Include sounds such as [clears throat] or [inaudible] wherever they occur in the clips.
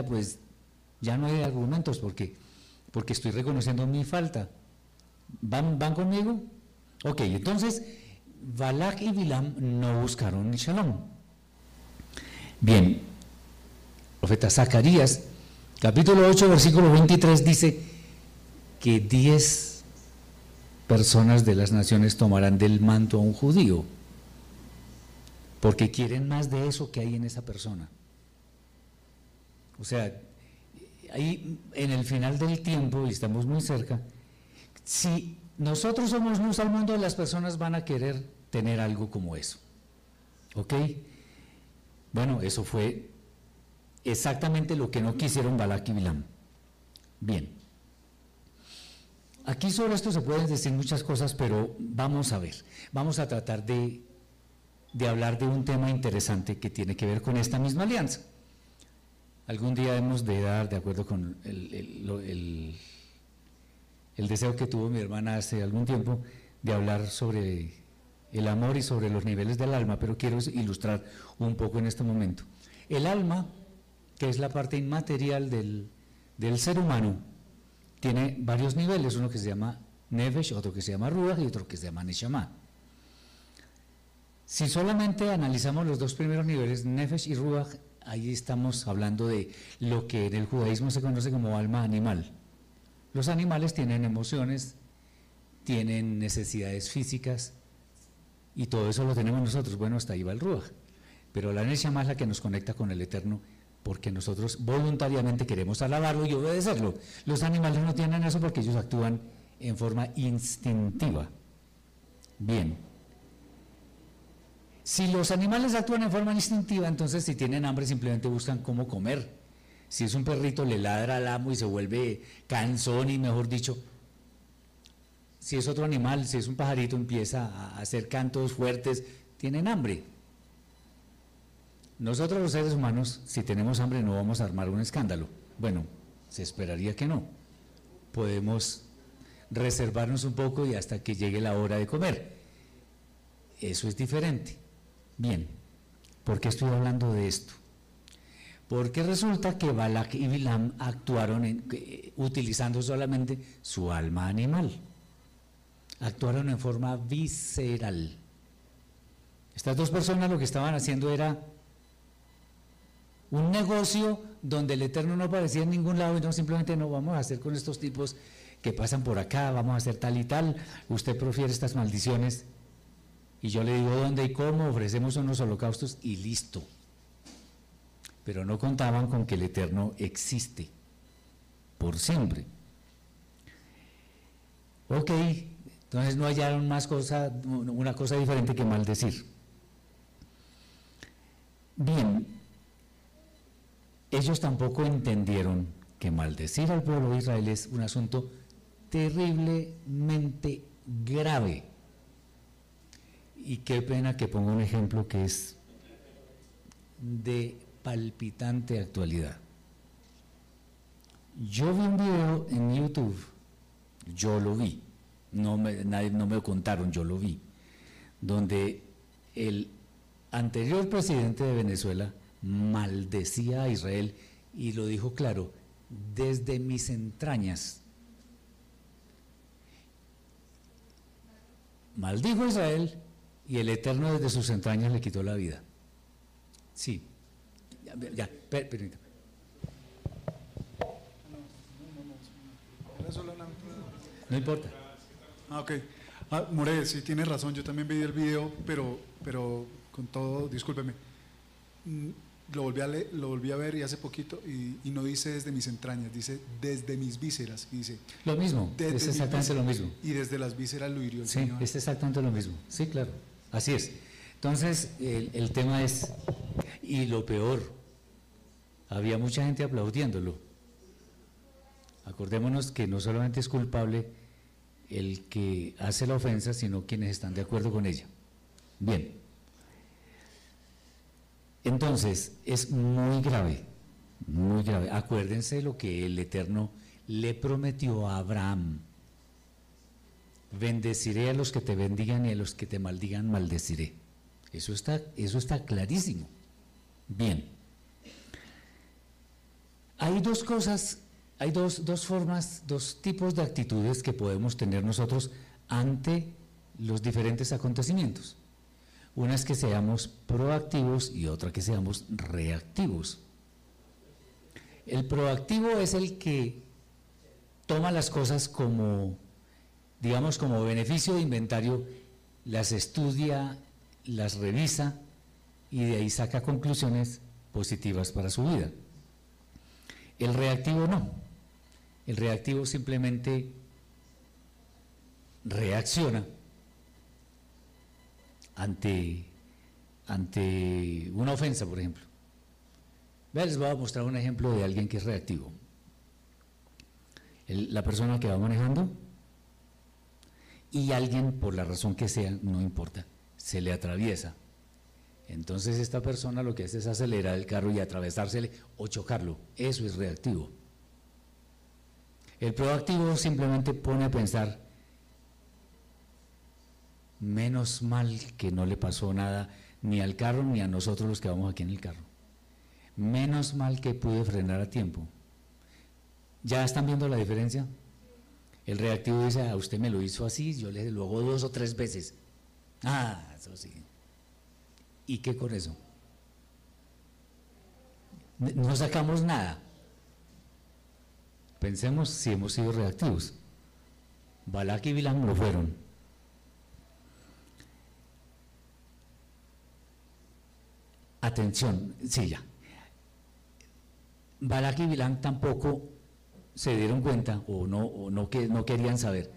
Pues ya no hay argumentos porque, porque estoy reconociendo mi falta. ¿Van, ¿Van conmigo? Ok, entonces Balak y Bilam no buscaron Shalom. Bien, profeta Zacarías, capítulo 8, versículo 23 dice que 10 personas de las naciones tomarán del manto a un judío, porque quieren más de eso que hay en esa persona. O sea, ahí en el final del tiempo, y estamos muy cerca, si nosotros somos luz al mundo, las personas van a querer tener algo como eso. ¿Ok? Bueno, eso fue exactamente lo que no quisieron Balak y Bilam. Bien. Aquí sobre esto se pueden decir muchas cosas, pero vamos a ver. Vamos a tratar de, de hablar de un tema interesante que tiene que ver con esta misma alianza. Algún día hemos de dar, de acuerdo con el, el, deseo que tuvo mi hermana hace algún tiempo, de hablar sobre el amor y sobre los niveles del alma, pero quiero ilustrar un poco en este momento. El alma, que es la parte inmaterial del, del ser humano, tiene varios niveles, uno que se llama Nefesh, otro que se llama Ruach y otro que se llama Neshama. Si solamente analizamos los dos primeros niveles, Nefesh y Ruach, ahí estamos hablando de lo que en el judaísmo se conoce como alma animal. Los animales tienen emociones, tienen necesidades físicas y todo eso lo tenemos nosotros. Bueno, hasta ahí va el Ruach. Pero la energía más la que nos conecta con el Eterno porque nosotros voluntariamente queremos alabarlo y obedecerlo. Los animales no tienen eso porque ellos actúan en forma instintiva. Bien. Si los animales actúan en forma instintiva, entonces si tienen hambre simplemente buscan cómo comer. Si es un perrito, le ladra al amo y se vuelve cansón y mejor dicho. Si es otro animal, si es un pajarito, empieza a hacer cantos fuertes, tienen hambre. Nosotros los seres humanos, si tenemos hambre, no vamos a armar un escándalo. Bueno, se esperaría que no. Podemos reservarnos un poco y hasta que llegue la hora de comer. Eso es diferente. Bien, ¿por qué estoy hablando de esto? Porque resulta que Balak y Bilam actuaron utilizando solamente su alma animal. Actuaron en forma visceral. Estas dos personas lo que estaban haciendo era un negocio donde el Eterno no aparecía en ningún lado y no simplemente no vamos a hacer con estos tipos que pasan por acá, vamos a hacer tal y tal, usted prefiere estas maldiciones y yo le digo dónde y cómo, ofrecemos unos holocaustos y listo. Pero no contaban con que el Eterno existe por siempre. Ok, entonces no hallaron más cosa, una cosa diferente que maldecir. Bien, ellos tampoco entendieron que maldecir al pueblo de Israel es un asunto terriblemente grave. Y qué pena que ponga un ejemplo que es de palpitante actualidad. Yo vi un video en YouTube, yo lo vi, no me, nadie, no me lo contaron, yo lo vi, donde el anterior presidente de Venezuela maldecía a Israel y lo dijo claro, desde mis entrañas. Maldijo a Israel y el Eterno desde sus entrañas le quitó la vida. Sí. Ya, ya permítame. No importa. Ah, ok. Ah, More, sí tiene razón, yo también vi el video, pero, pero con todo, discúlpeme. Mm, lo volví, a lo volví a ver y hace poquito y, no dice desde mis entrañas, dice desde mis vísceras. Y dice, lo mismo, es exactamente lo mismo. Y desde las vísceras lo hirió el sí, es exactamente lo mismo. Sí, claro. Así es. Entonces, el, tema es, y lo peor, había mucha gente aplaudiéndolo. Acordémonos que no solamente es culpable el que hace la ofensa, sino quienes están de acuerdo con ella. Bien. Entonces, es muy grave, muy grave. Acuérdense lo que el Eterno le prometió a Abraham. Bendeciré a los que te bendigan y a los que te maldigan, maldeciré. Eso está, eso está clarísimo. Bien. Hay dos cosas, hay dos, dos formas, dos tipos de actitudes que podemos tener nosotros ante los diferentes acontecimientos. Una es que seamos proactivos y otra que seamos reactivos. El proactivo es el que toma las cosas como, digamos, como beneficio de inventario, las estudia, las revisa y de ahí saca conclusiones positivas para su vida. El reactivo no. El reactivo simplemente reacciona ante, ante una ofensa, por ejemplo. les voy a mostrar un ejemplo de alguien que es reactivo. la persona que va manejando y alguien, por la razón que sea, no importa, se le atraviesa. Entonces esta persona lo que hace es acelerar el carro y atravesársele o chocarlo. Eso es reactivo. El proactivo simplemente pone a pensar, menos mal que no le pasó nada ni al carro ni a nosotros los que vamos aquí en el carro. Menos mal que pude frenar a tiempo. ¿Ya están viendo la diferencia? El reactivo dice, a usted me lo hizo así, yo le lo hago dos o tres veces. Ah, eso sí. ¿Y qué con eso? No sacamos nada. Pensemos si hemos sido reactivos. Balak y Bilam lo fueron. Atención, sí, ya. Balak y Bilam tampoco se dieron cuenta o no, no, que, no querían saber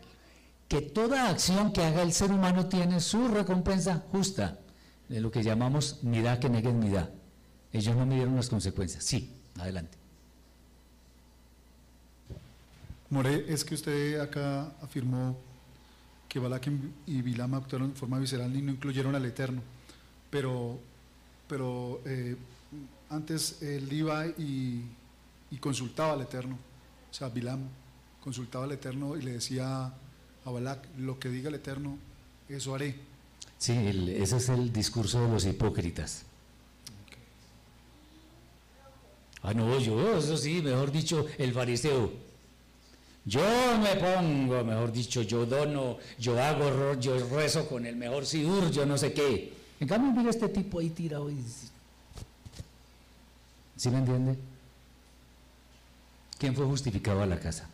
que toda acción que haga el ser humano tiene su recompensa justa, de lo que llamamos midá que neguen midá. Ellos no midieron las consecuencias. Sí, adelante. More, es que usted acá afirmó que Balak y Bilam actuaron de forma visceral y no incluyeron al Eterno, pero pero eh, antes él iba y, consultaba al Eterno, o sea, Bilam consultaba al Eterno y le decía a Balak, lo que diga el Eterno, eso haré. Sí, ese es el discurso de los hipócritas. Ah, no, yo, eso sí, mejor dicho, el fariseo. Yo me pongo, mejor dicho, yo dono, yo hago, yo rezo con el mejor sidur, yo no sé qué. En cambio, mira este tipo ahí tirado y... ¿Sí me entiende? ¿Quién fue justificado a la casa?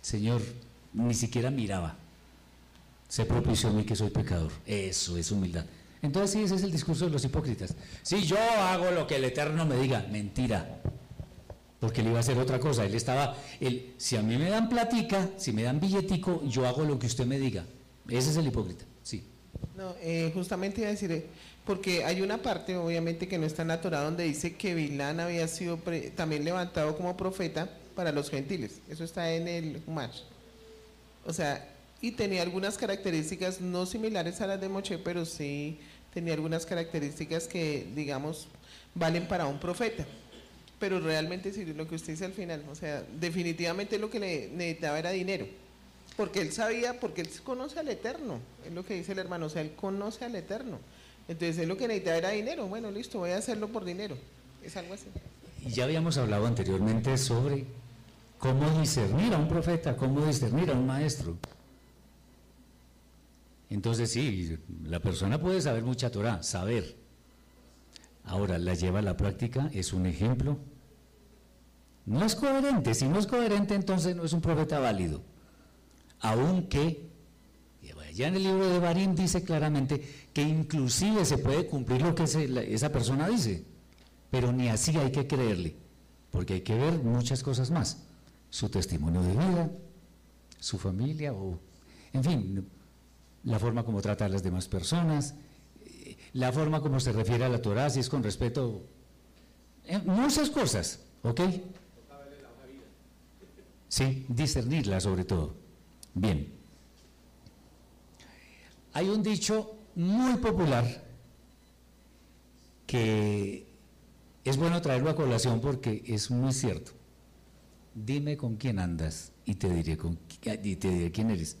Señor, ni siquiera miraba. Se propició a mí que soy pecador. Eso es humildad. Entonces sí, ese es el discurso de los hipócritas. Si yo hago lo que el Eterno me diga, mentira. Porque él iba a hacer otra cosa. Él estaba, él, si a mí me dan platica, si me dan billetico, yo hago lo que usted me diga. Ese es el hipócrita. No, eh, justamente iba a decir, eh, porque hay una parte, obviamente, que no está en la Torah, donde dice que Bilán había sido también levantado como profeta para los gentiles. Eso está en el Humash. O sea, y tenía algunas características no similares a las de Moche, pero sí tenía algunas características que, digamos, valen para un profeta. Pero realmente, sí, lo que usted dice al final, o sea, definitivamente lo que le necesitaba era dinero porque él sabía, porque él conoce al Eterno, es lo que dice el hermano, o sea, él conoce al Eterno. Entonces él lo que necesitaba era dinero, bueno, listo, voy a hacerlo por dinero, es algo así. Y ya habíamos hablado anteriormente sobre cómo discernir a un profeta, cómo discernir a un maestro. Entonces sí, la persona puede saber mucha Torah, saber. Ahora la lleva a la práctica, es un ejemplo. No es coherente, si no es coherente entonces no es un profeta válido aunque ya en el libro de Barim dice claramente que inclusive se puede cumplir lo que esa persona dice, pero ni así hay que creerle, porque hay que ver muchas cosas más, su testimonio de vida, su familia, o en fin, la forma como trata a las demás personas, la forma como se refiere a la Torah, si es con respeto, muchas cosas, ¿ok? ¿sí? Discernirla sobre todo. Bien. Hay un dicho muy popular que es bueno traerlo a colación porque es muy cierto. Dime con quién andas y te diré, con, diré quién eres.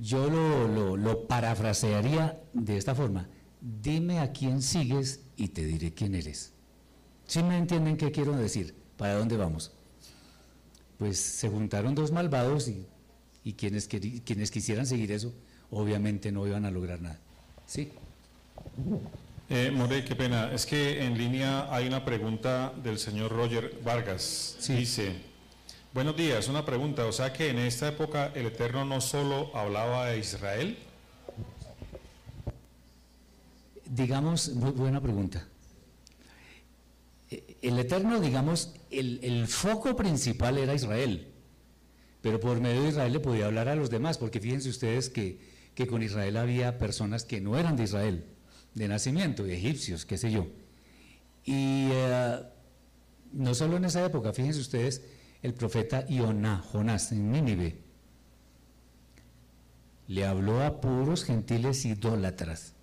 Yo lo, lo parafrasearía de esta forma. Dime a quién sigues y te diré quién eres. ¿Sí me entienden qué quiero decir? ¿Para dónde vamos? Pues se juntaron dos malvados y, y quienes, quienes quisieran seguir eso, obviamente no iban a lograr nada. ¿Sí? Eh, More, qué pena. Es que en línea hay una pregunta del señor Roger Vargas. Dice, buenos días, una pregunta. O sea que en esta época el Eterno no solo hablaba de Israel. Digamos, muy buena pregunta. El Eterno, digamos, el, foco principal era Israel, pero por medio de Israel le podía hablar a los demás, porque fíjense ustedes que, con Israel había personas que no eran de Israel, de nacimiento, egipcios, qué sé yo. Y eh, no solo en esa época, fíjense ustedes, el profeta Ioná, Jonás, en Nínive, le habló a puros gentiles idólatras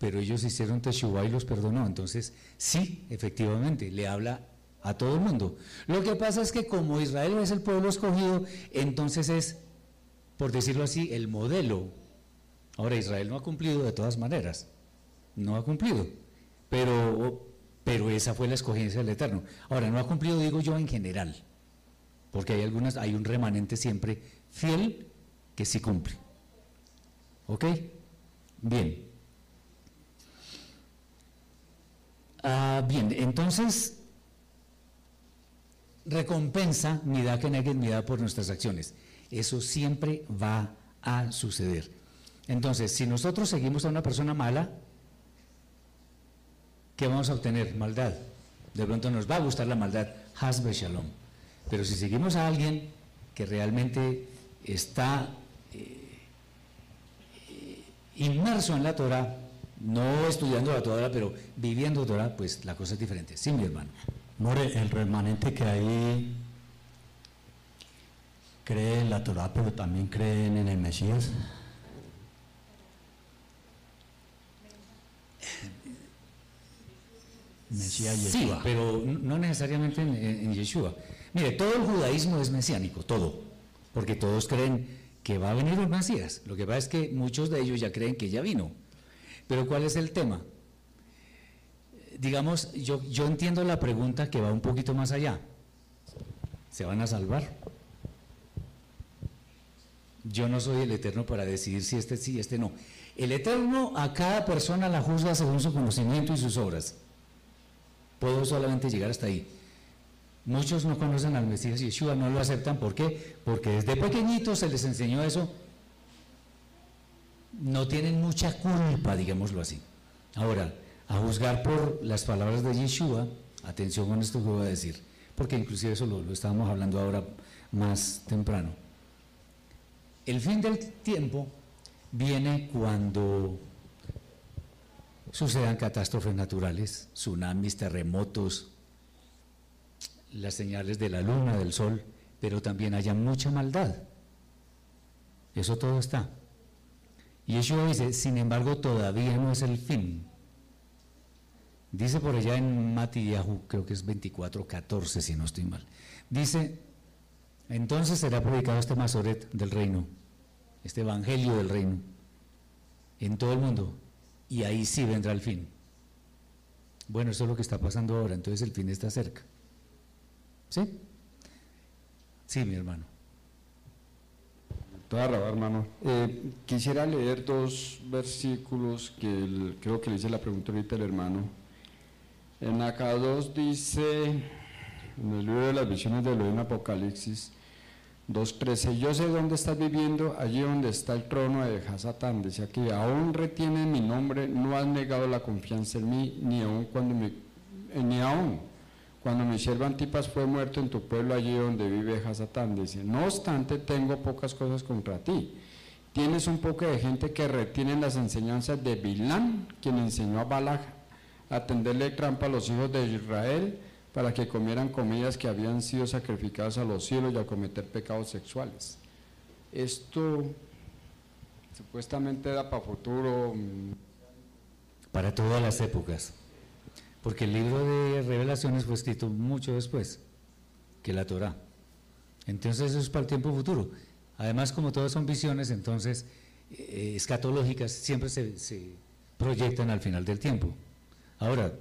pero ellos hicieron Teshuvah y los perdonó. Entonces, sí, efectivamente, le habla a todo el mundo. Lo que pasa es que como Israel es el pueblo escogido, entonces es, por decirlo así, el modelo. Ahora, Israel no ha cumplido de todas maneras, no ha cumplido, pero, pero esa fue la escogencia del Eterno. Ahora, no ha cumplido, digo yo, en general, porque hay algunas, hay un remanente siempre fiel que sí cumple. ¿Ok? Bien. Ah, bien, entonces, recompensa, da que mi da por nuestras acciones. Eso siempre va a suceder. Entonces, si nosotros seguimos a una persona mala, ¿qué vamos a obtener? Maldad. De pronto nos va a gustar la maldad. Hasbe Shalom. Pero si seguimos a alguien que realmente está eh, eh, inmerso en la Torah, no estudiando la Torah, pero viviendo Torah, pues la cosa es diferente. Sí, mi hermano. More, el remanente que hay cree en la Torah, pero también creen en el Mesías. Mesías Yeshua. Sí, pero no necesariamente en, en Yeshua. Mire, todo el judaísmo es mesiánico, todo, porque todos creen que va a venir el Mesías. Lo que pasa es que muchos de ellos ya creen que ya vino. Pero ¿cuál es el tema? Digamos, yo, yo entiendo la pregunta que va un poquito más allá. ¿Se van a salvar? Yo no soy el Eterno para decidir si este sí, este no. El Eterno a cada persona la juzga según su conocimiento y sus obras. Puedo solamente llegar hasta ahí. Muchos no conocen al Mesías Yeshua, no lo aceptan. ¿Por qué? Porque desde pequeñitos se les enseñó eso no tienen mucha culpa, digámoslo así. Ahora, a juzgar por las palabras de Yeshua, atención con esto que voy a decir, porque inclusive eso lo, lo estábamos hablando ahora más temprano. El fin del tiempo viene cuando sucedan catástrofes naturales, tsunamis, terremotos, las señales de la luna, del sol, pero también haya mucha maldad. Eso todo está. Y Yeshua dice, sin embargo, todavía no es el fin. Dice por allá en Matiyahu, creo que es 24, 14, si no estoy mal. Dice, entonces será predicado este Masoret del reino, este evangelio del reino, en todo el mundo. Y ahí sí vendrá el fin. Bueno, eso es lo que está pasando ahora, entonces el fin está cerca. ¿Sí? Sí, mi hermano. Toda hermano. Eh, quisiera leer dos versículos que creo que le hice la pregunta ahorita el hermano. En acá 2 dice, en el libro de las visiones de Elohim Apocalipsis 2.13, yo sé dónde estás viviendo, allí donde está el trono de Hasatán. Dice aquí, aún retiene mi nombre, no has negado la confianza en mí, ni aún cuando me, ni aún cuando mi siervo Antipas fue muerto en tu pueblo allí donde vive Hasatán, dice, no obstante tengo pocas cosas contra ti. Tienes un poco de gente que retiene las enseñanzas de Bilán, quien enseñó a Balak a tenderle trampa a los hijos de Israel para que comieran comidas que habían sido sacrificadas a los cielos y a cometer pecados sexuales. Esto supuestamente era para futuro. mm, Para todas las épocas. Porque el libro de revelaciones fue escrito mucho después que la Torah. Entonces eso es para el tiempo futuro. Además, como todas son visiones, entonces eh, escatológicas, siempre se, proyectan al final del tiempo. Ahora,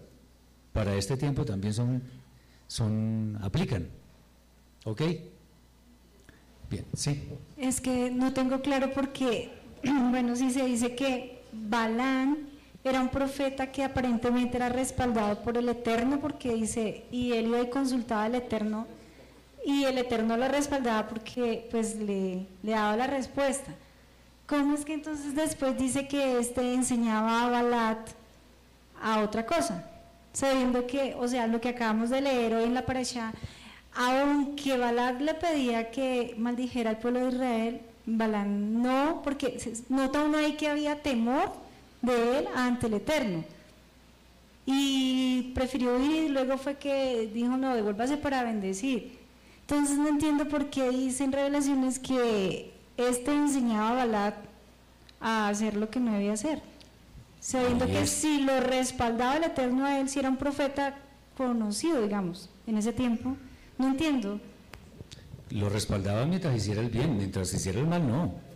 para este tiempo también son, son aplican. ¿Ok? Bien, sí. Es que no tengo claro porque, [clears throat] bueno, sí se dice que Balán era un profeta que aparentemente era respaldado por el Eterno porque dice, y él iba y consultaba al Eterno y el Eterno lo respaldaba porque pues le, le daba la respuesta. ¿Cómo es que entonces después dice que este enseñaba a Balat a otra cosa? Sabiendo que, o sea, lo que acabamos de leer hoy en la parasha, aunque Balat le pedía que maldijera al pueblo de Israel, Balán no, porque nota uno ahí que había temor de él ante el Eterno. Y prefirió ir y luego fue que dijo, no, devuélvase para bendecir. Entonces no entiendo por qué dicen revelaciones que este enseñaba a Balat a hacer lo que no debía hacer. Sabiendo que si lo respaldaba el Eterno a él, si era un profeta conocido, digamos, en ese tiempo, no entiendo. Lo respaldaba mientras hiciera el bien, mientras hiciera el mal no.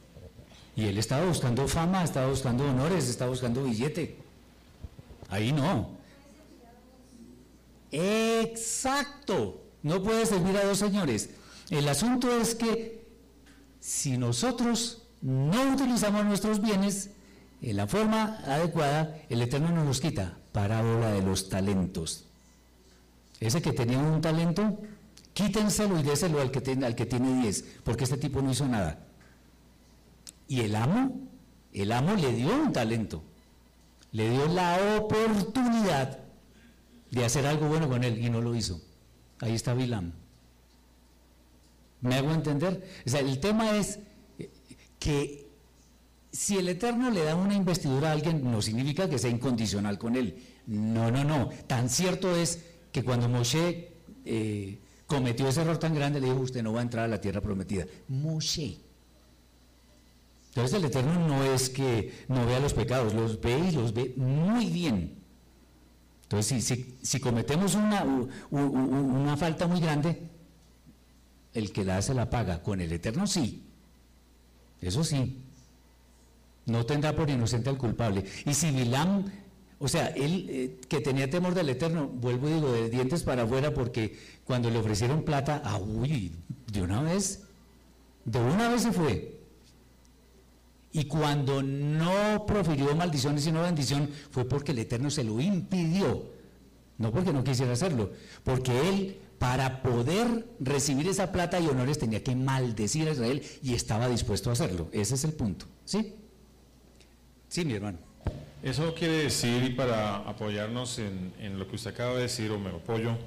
Y él estaba buscando fama, estaba buscando honores, estaba buscando billete. Ahí no. Exacto. No puede servir a dos señores. El asunto es que si nosotros no utilizamos nuestros bienes en la forma adecuada, el Eterno nos los quita. Parábola de los talentos. Ese que tenía un talento, quítenselo y déselo al que, tiene, al que tiene 10, porque este tipo no hizo nada. Y el amo, el amo le dio un talento, le dio la oportunidad de hacer algo bueno con él y no lo hizo. Ahí está Bilam. ¿Me hago entender? O sea, el tema es eh, que si el Eterno le da una investidura a alguien, no significa que sea incondicional con él. No, no, no. Tan cierto es que cuando Moshe eh, cometió ese error tan grande, le dijo, usted no va a entrar a la tierra prometida. Moshe. Entonces el Eterno no es que no vea los pecados, los ve y los ve muy bien. Entonces, si, si, cometemos una, una falta muy grande, el que la hace la paga. Con el Eterno sí. Eso sí. No tendrá por inocente al culpable. Y si Bilam, o sea, él eh, que tenía temor del Eterno, vuelvo y digo, de dientes para afuera, porque cuando le ofrecieron plata, ah, uy, de una vez, de una vez se fue. Y cuando no profirió maldiciones sino bendición, fue porque el Eterno se lo impidió. No porque no quisiera hacerlo, porque él, para poder recibir esa plata y honores, tenía que maldecir a Israel y estaba dispuesto a hacerlo. Ese es el punto. ¿Sí? Sí, mi hermano. Eso quiere decir, y para apoyarnos en, en lo que usted acaba de decir, o me apoyo,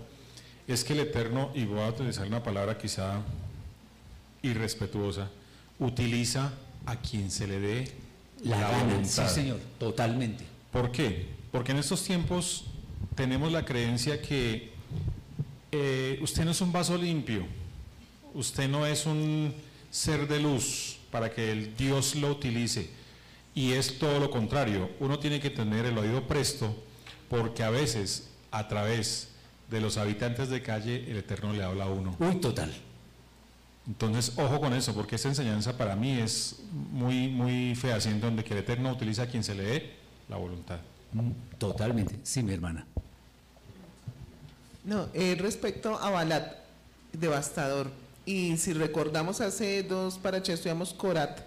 es que el Eterno, y voy a utilizar una palabra quizá irrespetuosa, utiliza a quien se le dé La, la, gana, voluntad. sí, señor, totalmente. ¿Por qué? Porque en estos tiempos tenemos la creencia que eh, usted no es un vaso limpio, usted no es un ser de luz para que el Dios lo utilice. Y es todo lo contrario, uno tiene que tener el oído presto porque a veces a través de los habitantes de calle el Eterno le habla a uno. Uy, total. Entonces, ojo con eso, porque esta enseñanza para mí es muy, muy fehaciente, donde que el Eterno utiliza a quien se le dé la voluntad. Mm, Totalmente. Sí, mi hermana. No, eh, respecto a Balat, devastador. Y si recordamos hace dos paraches estudiamos Korat.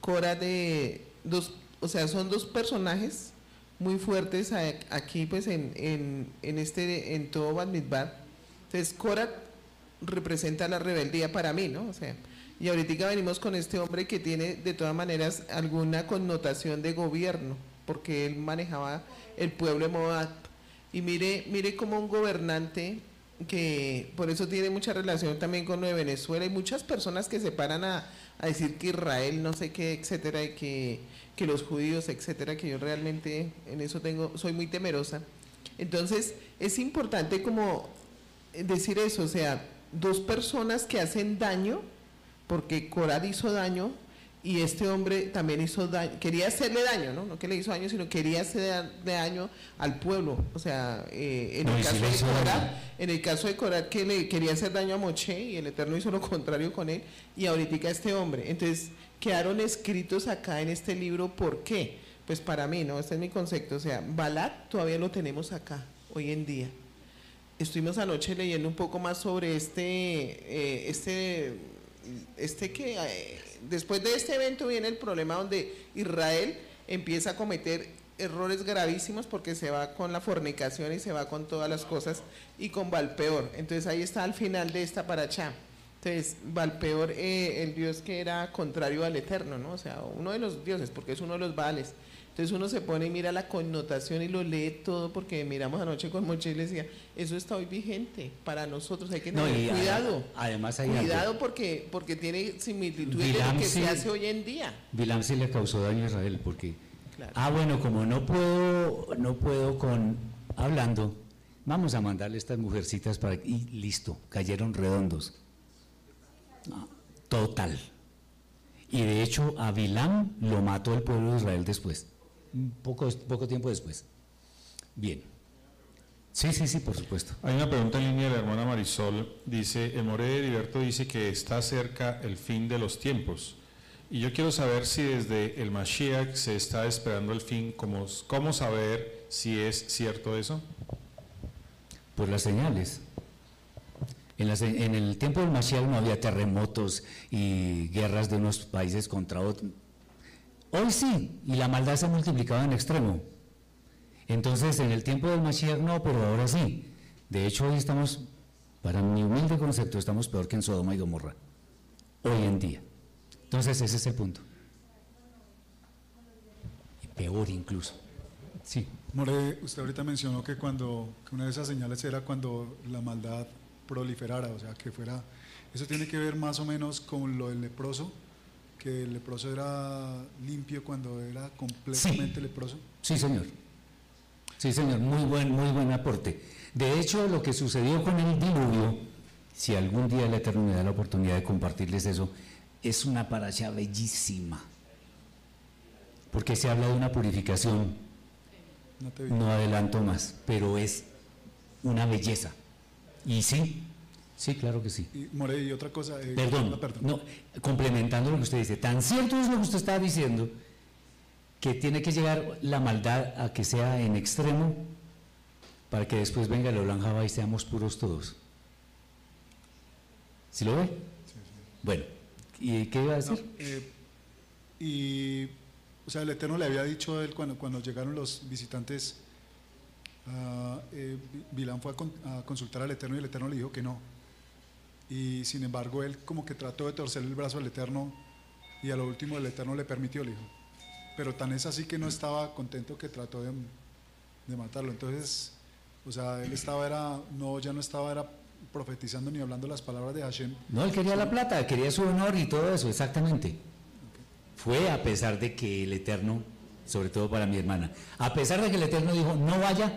Korat de dos, o sea, son dos personajes muy fuertes aquí, pues en, en, en este, en todo Bad Midbar. Entonces, Korat representa la rebeldía para mí, ¿no? O sea, y ahorita venimos con este hombre que tiene de todas maneras alguna connotación de gobierno, porque él manejaba el pueblo de Moab. Y mire, mire como un gobernante que por eso tiene mucha relación también con lo de Venezuela y muchas personas que se paran a, decir que Israel no sé qué, etcétera, y que, que los judíos, etcétera, que yo realmente en eso tengo, soy muy temerosa. Entonces, es importante como decir eso, o sea, dos personas que hacen daño, porque Corad hizo daño y este hombre también hizo daño, quería hacerle daño, ¿no? No que le hizo daño, sino quería hacerle daño al pueblo. O sea, eh, en, No, el caso de Corad, en el caso de Corad que le quería hacer daño a Moche y el Eterno hizo lo contrario con él, y ahorita este hombre. Entonces, quedaron escritos acá en este libro, ¿por qué? Pues para mí, ¿no? Este es mi concepto. O sea, Balak todavía lo tenemos acá, hoy en día. Estuvimos anoche leyendo un poco más sobre este, eh, este, este que eh, después de este evento viene el problema donde Israel empieza a cometer errores gravísimos porque se va con la fornicación y se va con todas las cosas y con Valpeor. Entonces ahí está al final de esta paracha. Entonces, Valpeor, eh, el dios que era contrario al Eterno, ¿no? O sea, uno de los dioses, porque es uno de los Baales. Entonces uno se pone y mira la connotación y lo lee todo, porque miramos anoche con Moche y le decía, eso está hoy vigente para nosotros, hay que tener cuidado. además hay algo. Cuidado porque, porque tiene similitudes de Bilam lo que se hace hoy en día. Bilam sí le causó daño a Israel porque Claro. ah bueno como no puedo no puedo con hablando vamos a mandarle estas mujercitas para y listo cayeron redondos total y de hecho a Bilam lo mató el pueblo de Israel después poco poco tiempo después bien sí sí sí por supuesto Hay una pregunta en línea de la hermana Marisol. Dice, el More de Heriberto dice que está cerca el fin de los tiempos. Y yo quiero saber si desde el Mashiach se está esperando el fin, ¿cómo, cómo saber si es cierto eso? por las señales. En, las- en el tiempo del Mashiach no había terremotos y guerras de unos países contra otros. Hoy sí, y la maldad se ha multiplicado en extremo. Entonces, en el tiempo del Mashiach no, pero ahora sí. De hecho, hoy estamos, para mi humilde concepto, estamos peor que en Sodoma y Gomorra. Hoy en día. Entonces, ese es el punto. Y peor incluso. Sí. More, usted ahorita mencionó que cuando que una de esas señales era cuando la maldad proliferara, o sea, que fuera. Eso tiene que ver más o menos con lo del leproso, que el leproso era limpio cuando era completamente leproso. Sí, señor. Sí, señor, muy buen, muy buen aporte. De hecho, lo que sucedió con el diluvio, si algún día la da la oportunidad de compartirles eso, es una paracha bellísima. Porque se habla de una purificación, No no adelanto más, pero es una belleza. Y sí, sí, claro que sí. Y, More, y otra cosa. eh, Perdón, no, perdón. no, complementando lo que usted dice, tan cierto es lo que usted estaba diciendo, que tiene que llegar la maldad a que sea en extremo para que después venga el Olan Java y seamos puros todos. ¿Sí lo ve? Bueno, ¿y qué iba a No, decir? eh, y, o sea, el Eterno le había dicho a él cuando, cuando llegaron los visitantes, eh, Bi- Bilán fue a, con- a consultar al Eterno y el Eterno le dijo que no. Y sin embargo, él como que trató de torcer el brazo al Eterno y a lo último el Eterno le permitió, le dijo. Pero tan es así que no estaba contento que trató de, de matarlo. Entonces, o sea, él estaba, era, no, ya no estaba, era profetizando ni hablando las palabras de Hashem, No, él quería la plata, quería su honor y todo eso, exactamente. Fue a pesar de que el Eterno, sobre todo para mi hermana, a pesar de que el Eterno dijo, no vaya,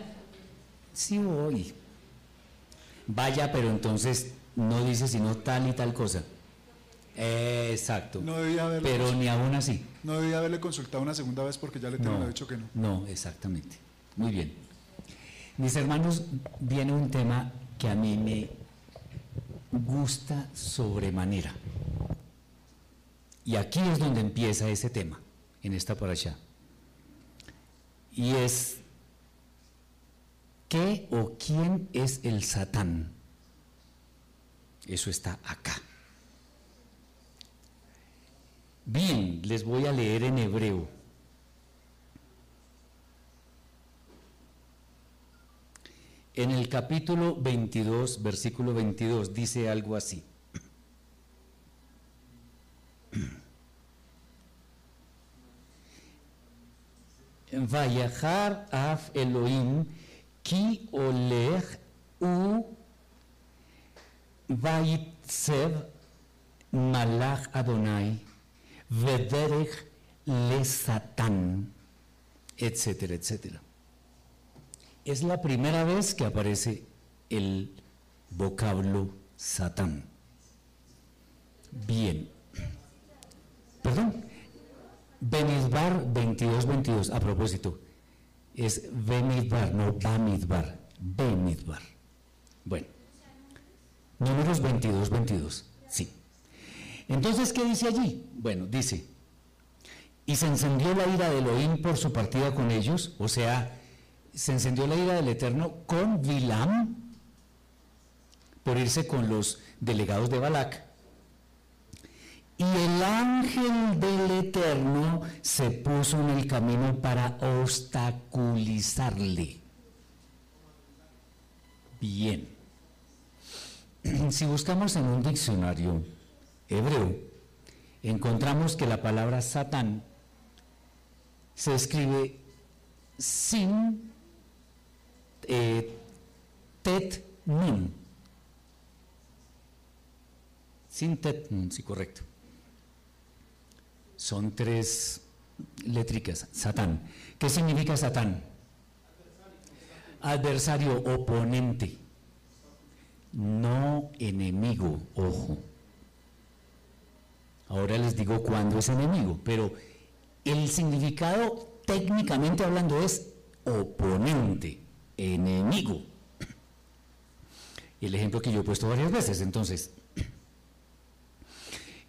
sí voy. Vaya, pero entonces no dice sino tal y tal cosa. Exacto. No debía haberlo pero consultado. ni aún así. No debía haberle consultado una segunda vez porque ya le había dicho que no. No, exactamente. Muy bien. Mis hermanos, viene un tema que a mí me gusta sobremanera. Y aquí es donde empieza ese tema, en esta parasha. Y es, ¿qué o quién es el Satán? Eso está acá. Bien, les voy a leer en hebreo. En el capítulo 22, versículo 22, dice algo así. [clears throat] Vayahar af Elohim ki olech u vayitzev malach Adonai vederech le Satán, etcétera, etcétera. Es la primera vez que aparece el vocablo Satán. Bien. Perdón. Benidbar 22-22, a propósito. Es Benidbar, no Bamidbar. Benidbar. Bueno. Números 22-22. Sí. Entonces, ¿qué dice allí? Bueno, dice, y se encendió la ira de Elohim por su partida con ellos, o sea, se encendió la ira del Eterno con Bilam por irse con los delegados de Balac. Y el ángel del Eterno se puso en el camino para obstaculizarle. Bien. [clears throat] Si buscamos en un diccionario hebreo, encontramos que la palabra Satán se escribe sin eh, tet nun. Sin tet nun, sí, correcto. Son tres létricas. Satán. ¿Qué significa Satán? Adversario, oponente. No enemigo, ojo. Ahora les digo cuándo es enemigo, pero el significado técnicamente hablando es oponente, enemigo. El ejemplo que yo he puesto varias veces, entonces,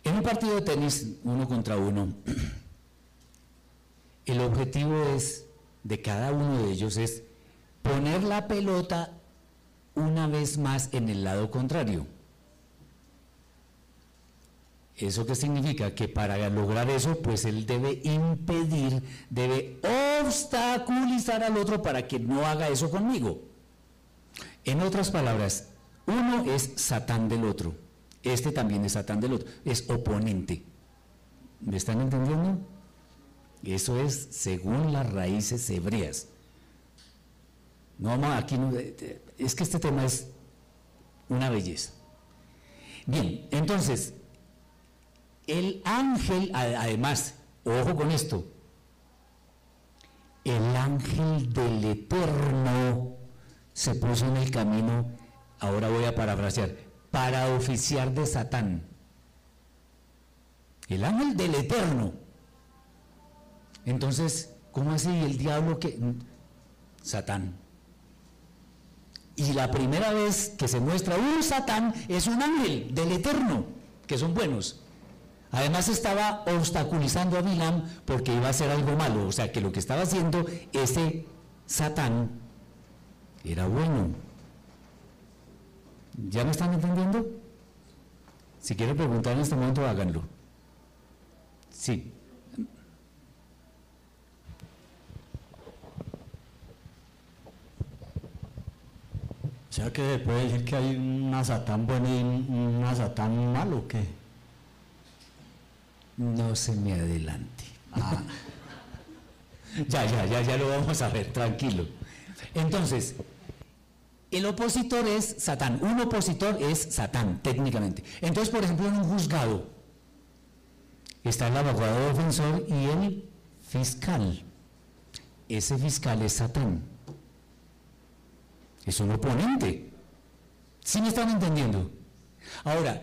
en un partido de tenis uno contra uno, el objetivo es de cada uno de ellos es poner la pelota una vez más en el lado contrario. ¿Eso qué significa? Que para lograr eso, pues él debe impedir, debe obstaculizar al otro para que no haga eso conmigo. En otras palabras, uno es Satán del otro, este también es Satán del otro, es oponente. ¿Me están entendiendo? Eso es según las raíces hebreas. No, aquí no, es que este tema es una belleza. Bien, entonces, el ángel, además, ojo con esto, el ángel del Eterno se puso en el camino, ahora voy a parafrasear, para oficiar de Satán. El ángel del Eterno. Entonces, ¿cómo así el diablo que... Satán. Y la primera vez que se muestra un Satán es un ángel del Eterno, que son buenos. Además estaba obstaculizando a Bilam porque iba a hacer algo malo, o sea que lo que estaba haciendo ese Satán era bueno. ¿Ya me están entendiendo? Si quieren preguntar en este momento, háganlo. Sí. O sea que puede decir que hay una Satán buena y una Satán malo, ¿o qué? No se me adelante. Ah. [laughs] ya, ya, ya, ya lo vamos a ver, tranquilo. Entonces, el opositor es Satán. Un opositor es Satán, técnicamente. Entonces, por ejemplo, en un juzgado está el abogado defensor y el fiscal. Ese fiscal es Satán. Es un oponente. ¿Sí me están entendiendo? Ahora,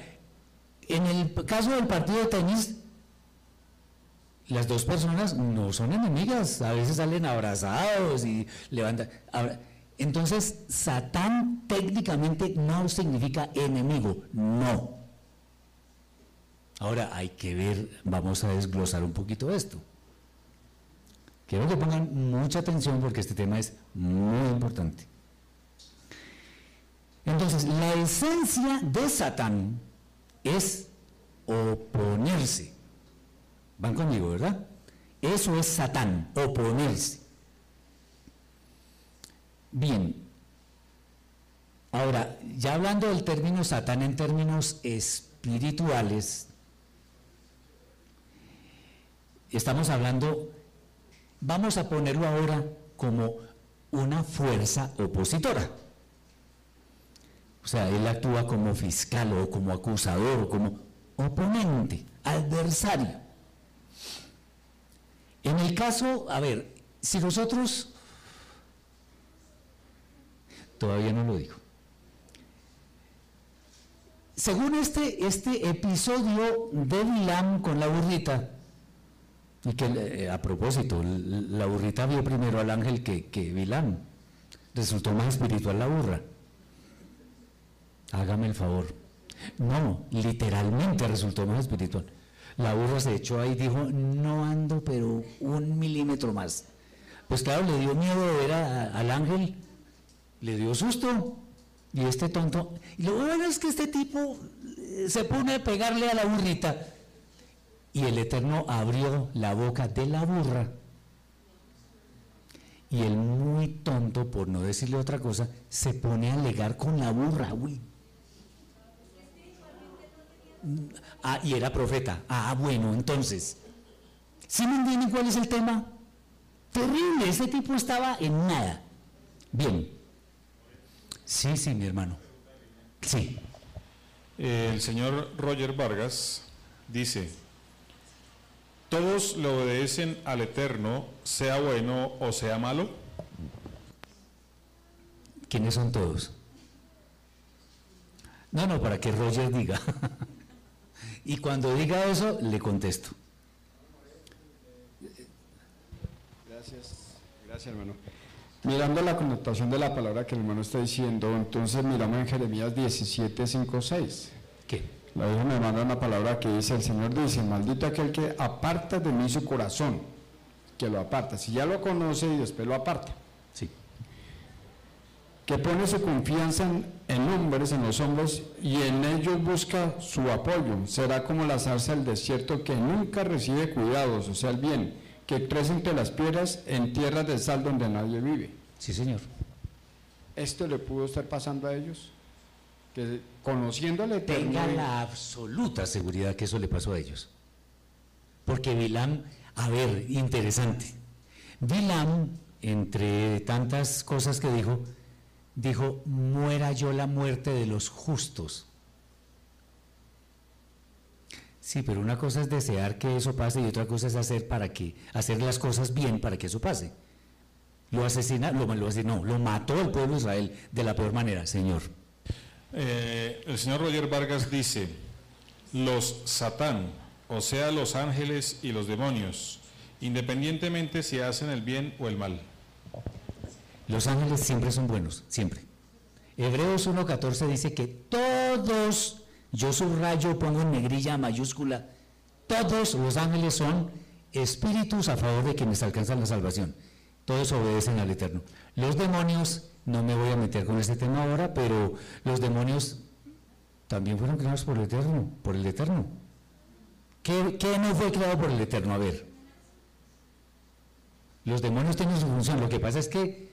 en el caso del partido de tenis, las dos personas no son enemigas, a veces salen abrazados y levantan. Entonces, Satán técnicamente no significa enemigo, no. Ahora hay que ver, vamos a desglosar un poquito esto. Quiero que pongan mucha atención porque este tema es muy importante. Entonces, la esencia de Satán es oponerse. Van conmigo, ¿verdad? Eso es Satán, oponerse. Bien. Ahora, ya hablando del término Satán en términos espirituales, estamos hablando, vamos a ponerlo ahora como una fuerza opositora. O sea, él actúa como fiscal o como acusador o como oponente, adversario. En el caso, a ver, si nosotros, todavía no lo digo, según este, este episodio de Bilam con la burrita, y que eh, a propósito, la burrita vio primero al ángel que, que resultó más espiritual la burra. Hágame el favor. No, literalmente resultó más espiritual. La burra se echó ahí y dijo, no ando, pero un milímetro más. Pues claro, le dio miedo de ver al ángel, le dio susto. Y este tonto, y lo bueno es que este tipo eh, se pone a pegarle a la burrita. Y el Eterno abrió la boca de la burra. Y el muy tonto, por no decirle otra cosa, se pone a alegar con la burra. Uy, Ah, y era profeta. Ah, bueno, entonces. ¿Sí me entienden cuál es el tema? Terrible, ese tipo estaba en nada. Bien. Sí, sí, mi hermano. Sí. El señor Roger Vargas dice, todos le obedecen al Eterno, sea bueno o sea malo. ¿Quiénes son todos? No, no, para que Roger diga. [laughs] Y cuando diga eso, le contesto. Gracias, gracias hermano. Mirando la connotación de la palabra que el hermano está diciendo, entonces miramos en Jeremías 17, 5, 6. ¿Qué? La Virgen me manda una palabra que dice, el Señor dice, maldito aquel que aparta de mí su corazón, que lo aparta. Si ya lo conoce y después lo aparta. Que pone su confianza en, hombres, en los hombres, y en ellos busca su apoyo. Será como la zarza del desierto que nunca recibe cuidados, o sea, el bien, que crece entre las piedras en tierras de sal donde nadie vive. Sí, señor. ¿Esto le pudo estar pasando a ellos? Que conociéndole... Tenga la absoluta seguridad que eso le pasó a ellos. Porque Bilam, a ver, interesante. Bilam, entre tantas cosas que dijo, dijo, muera yo la muerte de los justos. Sí, pero una cosa es desear que eso pase y otra cosa es hacer para que hacer las cosas bien para que eso pase. Lo asesina, lo, no, lo mató el pueblo de Israel de la peor manera, Señor. Eh, el señor Roger Vargas dice, los Satán, o sea, los ángeles y los demonios, independientemente si hacen el bien o el mal. Los ángeles siempre son buenos, siempre. Hebreos 1.14 dice que todos, yo subrayo, pongo en negrilla mayúscula, todos los ángeles son espíritus a favor de quienes alcanzan la salvación. Todos obedecen al Eterno. Los demonios, no me voy a meter con este tema ahora, pero los demonios también fueron creados por el Eterno, por el Eterno. ¿Qué, qué no fue creado por el Eterno? A ver. Los demonios tienen su función. Lo que pasa es que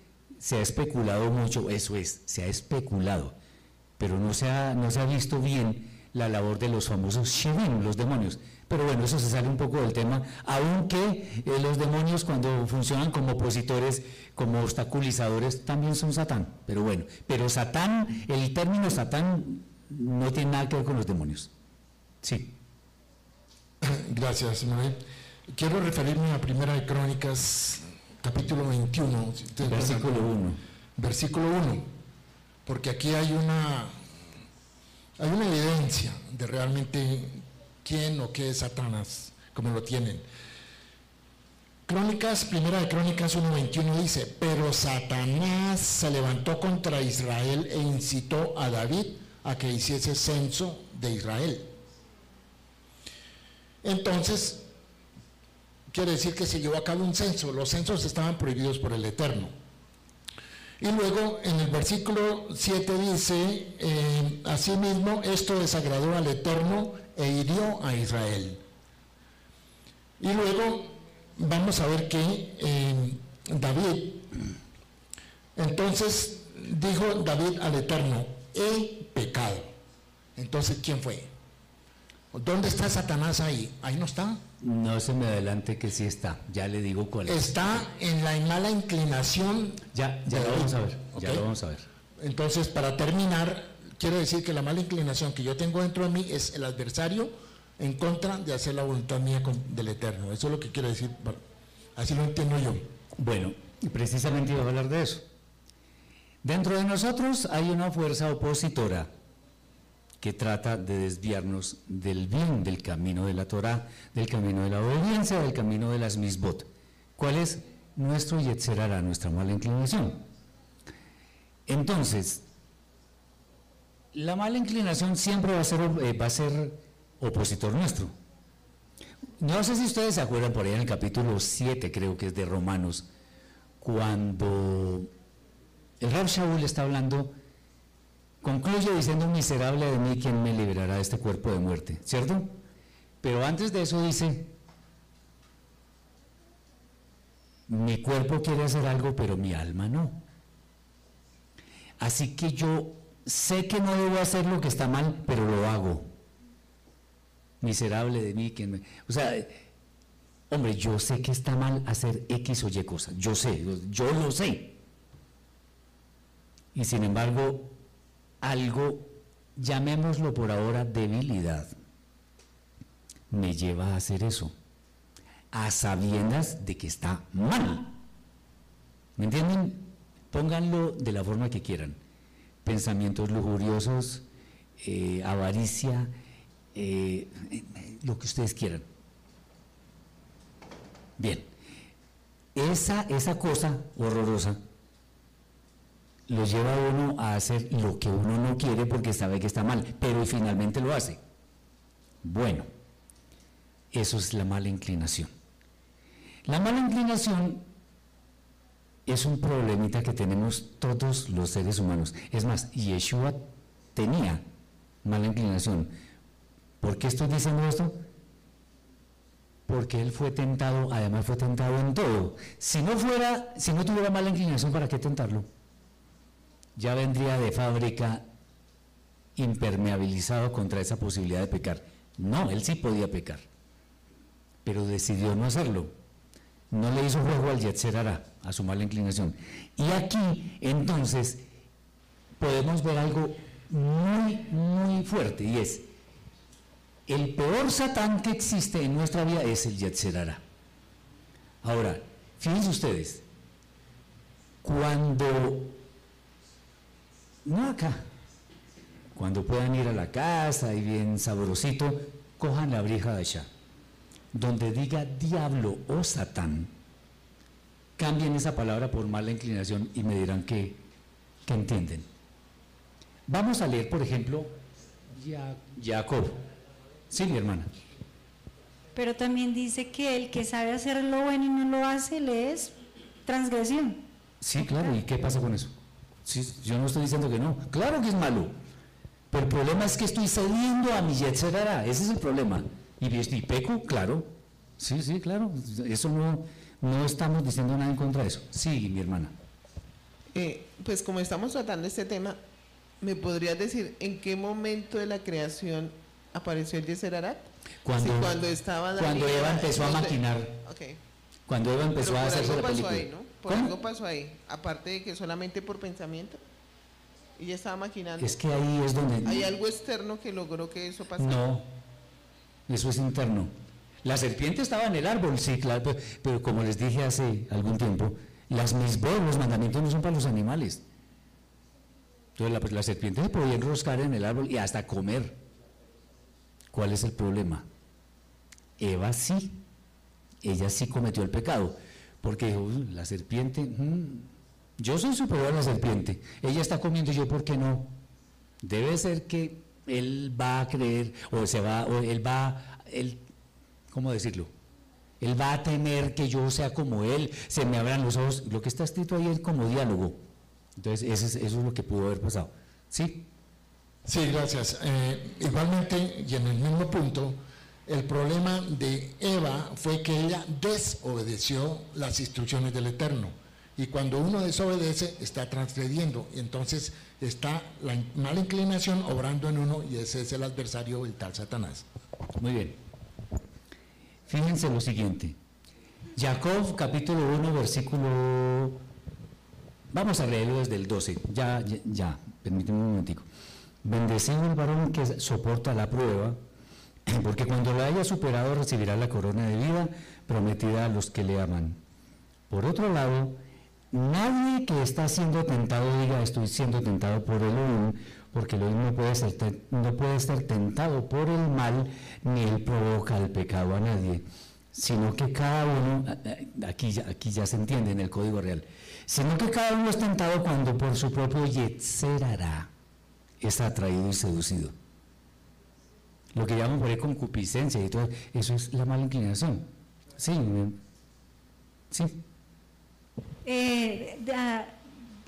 se ha especulado mucho, eso es, se ha especulado, pero no se ha, no se ha visto bien la labor de los famosos Shivim, los demonios. Pero bueno, eso se sale un poco del tema, aunque eh, los demonios cuando funcionan como opositores, como obstaculizadores, también son Satán. Pero bueno, pero Satán, el término Satán no tiene nada que ver con los demonios. Sí. Gracias, Manuel. Quiero referirme a Primera de Crónicas capítulo 21, versículo 1. Versículo 1, porque aquí hay una, hay una evidencia de realmente quién o qué es Satanás, como lo tienen. Crónicas, primera de Crónicas 1.21 dice, pero Satanás se levantó contra Israel e incitó a David a que hiciese censo de Israel. Entonces, quiere decir que se llevó a cabo un censo. Los censos estaban prohibidos por el Eterno. Y luego en el versículo 7 dice, eh, asimismo, esto desagradó al Eterno e hirió a Israel. Y luego vamos a ver que eh, David, entonces dijo David al Eterno, he pecado. Entonces, ¿quién fue? ¿Dónde está Satanás ahí? Ahí no está. No se me adelante que sí está, ya le digo cuál es. Está en la mala inclinación. Ya, ya lo vamos a ver, ya lo vamos a ver. Entonces, para terminar, quiero decir que la mala inclinación que yo tengo dentro de mí es el adversario en contra de hacer la voluntad mía del Eterno. Eso es lo que quiero decir, así lo entiendo yo. Bueno, precisamente iba a hablar de eso. Dentro de nosotros hay una fuerza opositora que trata de desviarnos del bien, del camino de la Torah, del camino de la obediencia, del camino de las misbot. ¿Cuál es nuestro yetzerara, nuestra mala inclinación? Entonces, la mala inclinación siempre va a ser, eh, va a ser opositor nuestro. No sé si ustedes se acuerdan por ahí en el capítulo 7, creo que es de Romanos, cuando el Rab Shaul está hablando, concluye diciendo, miserable de mí, ¿quién me liberará de este cuerpo de muerte? ¿Cierto? Pero antes de eso dice, mi cuerpo quiere hacer algo, pero mi alma no. Así que yo sé que no debo hacer lo que está mal, pero lo hago. Miserable de mí, quien me... O sea, hombre, yo sé que está mal hacer X o Y cosas, yo sé, yo lo sé. Y sin embargo, algo, llamémoslo por ahora debilidad, me lleva a hacer eso, a sabiendas de que está mal. ¿Me entienden? Pónganlo de la forma que quieran. Pensamientos lujuriosos, eh, avaricia, eh, lo que ustedes quieran. Bien, esa, esa cosa horrorosa lo lleva uno a hacer lo que uno no quiere porque sabe que está mal, pero finalmente lo hace. Bueno, eso es la mala inclinación. La mala inclinación es un problemita que tenemos todos los seres humanos. Es más, Yeshua tenía mala inclinación. ¿Por qué estoy diciendo esto? Porque él fue tentado, además fue tentado en todo. Si no fuera, si no tuviera mala inclinación, ¿para qué tentarlo? Ya vendría de fábrica impermeabilizado contra esa posibilidad de pecar. No, él sí podía pecar, pero decidió no hacerlo. No le hizo juego al Yetzerara, a su mala inclinación. Y aquí, entonces, podemos ver algo muy, muy fuerte, y es, el peor satán que existe en nuestra vida es el Yetzerara. Ahora, fíjense ustedes, cuando no acá. Cuando puedan ir a la casa y bien sabrosito, cojan la brija de allá. Donde diga diablo o satán, cambien esa palabra por mala inclinación y me dirán que, que entienden. Vamos a leer, por ejemplo, Jacob. Sí, mi hermana. Pero también dice que el que sabe hacer lo bueno y no lo hace le es transgresión. Sí, claro. ¿Y qué pasa con eso? Yo no estoy diciendo que no. Claro que es malo. Pero el problema es que estoy cediendo a mi Yetzerara. Ese es el problema. Y, y peco, claro. Sí, sí, claro. Eso no, no estamos diciendo nada en contra de eso. Sí, mi hermana. Eh, pues como estamos tratando este tema, ¿me podrías decir en qué momento de la creación apareció el Yetzerara? Cuando, cuando estaba Cuando Eva empezó a maquinar. Cuando Eva empezó a hacerse la película. Por algo pasó ahí, aparte de que solamente por pensamiento. Y ya estaba maquinando. Es que ahí es donde... ¿Hay algo externo que logró que eso pasara? No, eso es interno. La serpiente estaba en el árbol, sí, claro, pero, como les dije hace algún tiempo, las misbos, los mandamientos no son para los animales. Entonces la, pues, la serpiente se podía enroscar en el árbol y hasta comer. ¿Cuál es el problema? Eva sí, ella sí cometió el pecado porque la serpiente, mm, yo soy superior a la serpiente, ella está comiendo, yo por qué no. Debe ser que él va a creer, o se va, o él va, él, ¿cómo decirlo? Él va a temer que yo sea como él, se me abran los ojos. Lo que está escrito ahí es como diálogo. Entonces, eso es, eso es lo que pudo haber pasado. ¿Sí? Sí, gracias. Eh, igualmente, y en el mismo punto, el problema de Eva fue que ella desobedeció las instrucciones del Eterno. Y cuando uno desobedece, está transgrediendo. Y entonces está la mala inclinación obrando en uno y ese es el adversario, el tal Satanás. Muy bien. Fíjense lo siguiente. Jacob capítulo 1 versículo... Vamos a leerlo desde el 12. Ya, ya, ya. permíteme un momentico. Bendecido el varón que soporta la prueba porque cuando lo haya superado recibirá la corona de vida prometida a los que le aman. Por otro lado, nadie que está siendo tentado diga estoy siendo tentado por Elohim, porque el no puede, ser, no puede tentado por el mal, ni él provoca el pecado a nadie, sino que cada uno, aquí ya, aquí ya se entiende en el Código Real, sino que cada uno es tentado cuando por su propio yetzerará es atraído y seducido. Lo que llaman por ahí concupiscencia y todo, eso es la mala inclinación. Sí, sí. Eh,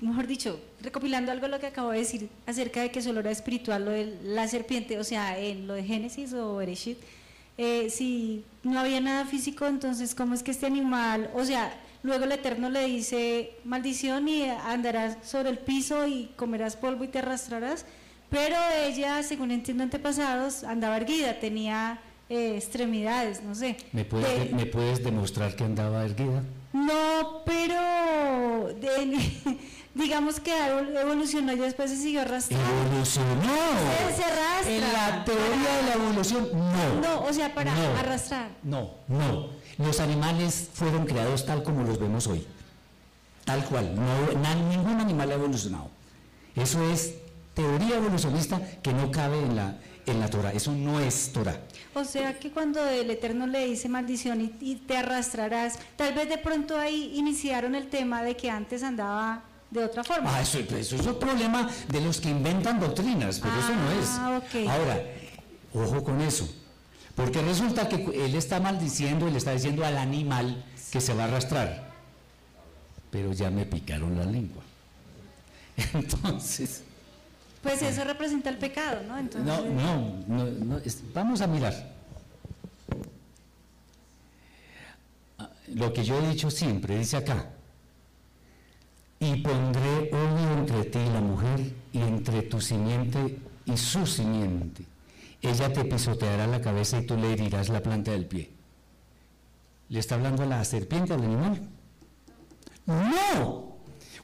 mejor dicho, recopilando algo lo que acabo de decir acerca de que solo era espiritual lo de la serpiente, o sea, en lo de Génesis o Bereshit, eh, si no había nada físico, entonces, ¿cómo es que este animal, o sea, luego el Eterno le dice maldición y andarás sobre el piso y comerás polvo y te arrastrarás? Pero ella, según entiendo antepasados, andaba erguida, tenía eh, extremidades, no sé. ¿Me puedes, ¿Me puedes demostrar que andaba erguida? No, pero [laughs] digamos que evolucionó y después se siguió arrastrando. ¿Evolucionó? Se, arrastra. En la teoría de la evolución, no. No, o sea, para arrastrar. No, no. Los animales fueron creados tal como los vemos hoy. Tal cual. No, ningún animal ha evolucionado. Eso es teoría evolucionista que no cabe en la, en la Torah. Eso no es Torah. O sea que cuando el Eterno le dice maldición y, te arrastrarás, tal vez de pronto ahí iniciaron el tema de que antes andaba de otra forma. Ah, eso, es un problema de los que inventan doctrinas, pero eso no es. Ah, Ahora, ojo con eso, porque resulta que él está maldiciendo le está diciendo al animal que se va a arrastrar, pero ya me picaron la lengua. [laughs] Entonces... Pues eso representa el pecado, ¿no? No, no, no, vamos a mirar. Lo que yo he dicho siempre, dice acá, y pondré odio entre ti y la mujer, y entre tu simiente y su simiente. Ella te pisoteará la cabeza y tú le herirás la planta del pie. ¿Le está hablando a la serpiente, al animal? No,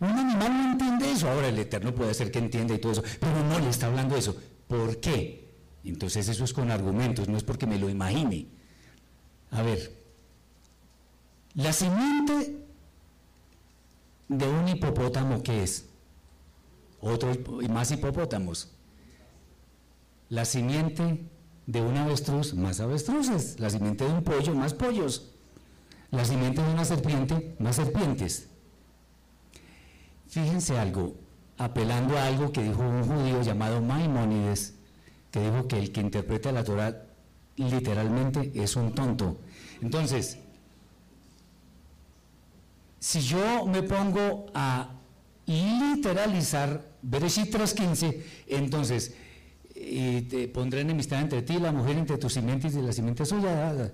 un animal no entiende eso. Ahora el Eterno puede ser que entienda y todo eso, pero no le está hablando eso. ¿Por qué? Entonces eso es con argumentos, no es porque me lo imagine. A ver, la simiente de un hipopótamo, ¿qué es? Otro más hipopótamos. La simiente de un avestruz, más avestruces. La simiente de un pollo, más pollos. La simiente de una serpiente, más serpientes. Fíjense algo, apelando a algo que dijo un judío llamado Maimónides, que dijo que el que interpreta la Torah literalmente es un tonto. Entonces, si yo me pongo a literalizar Bereshit 3.15, entonces te pondré enemistad entre ti y la mujer, entre tus simientes y la simiente suya.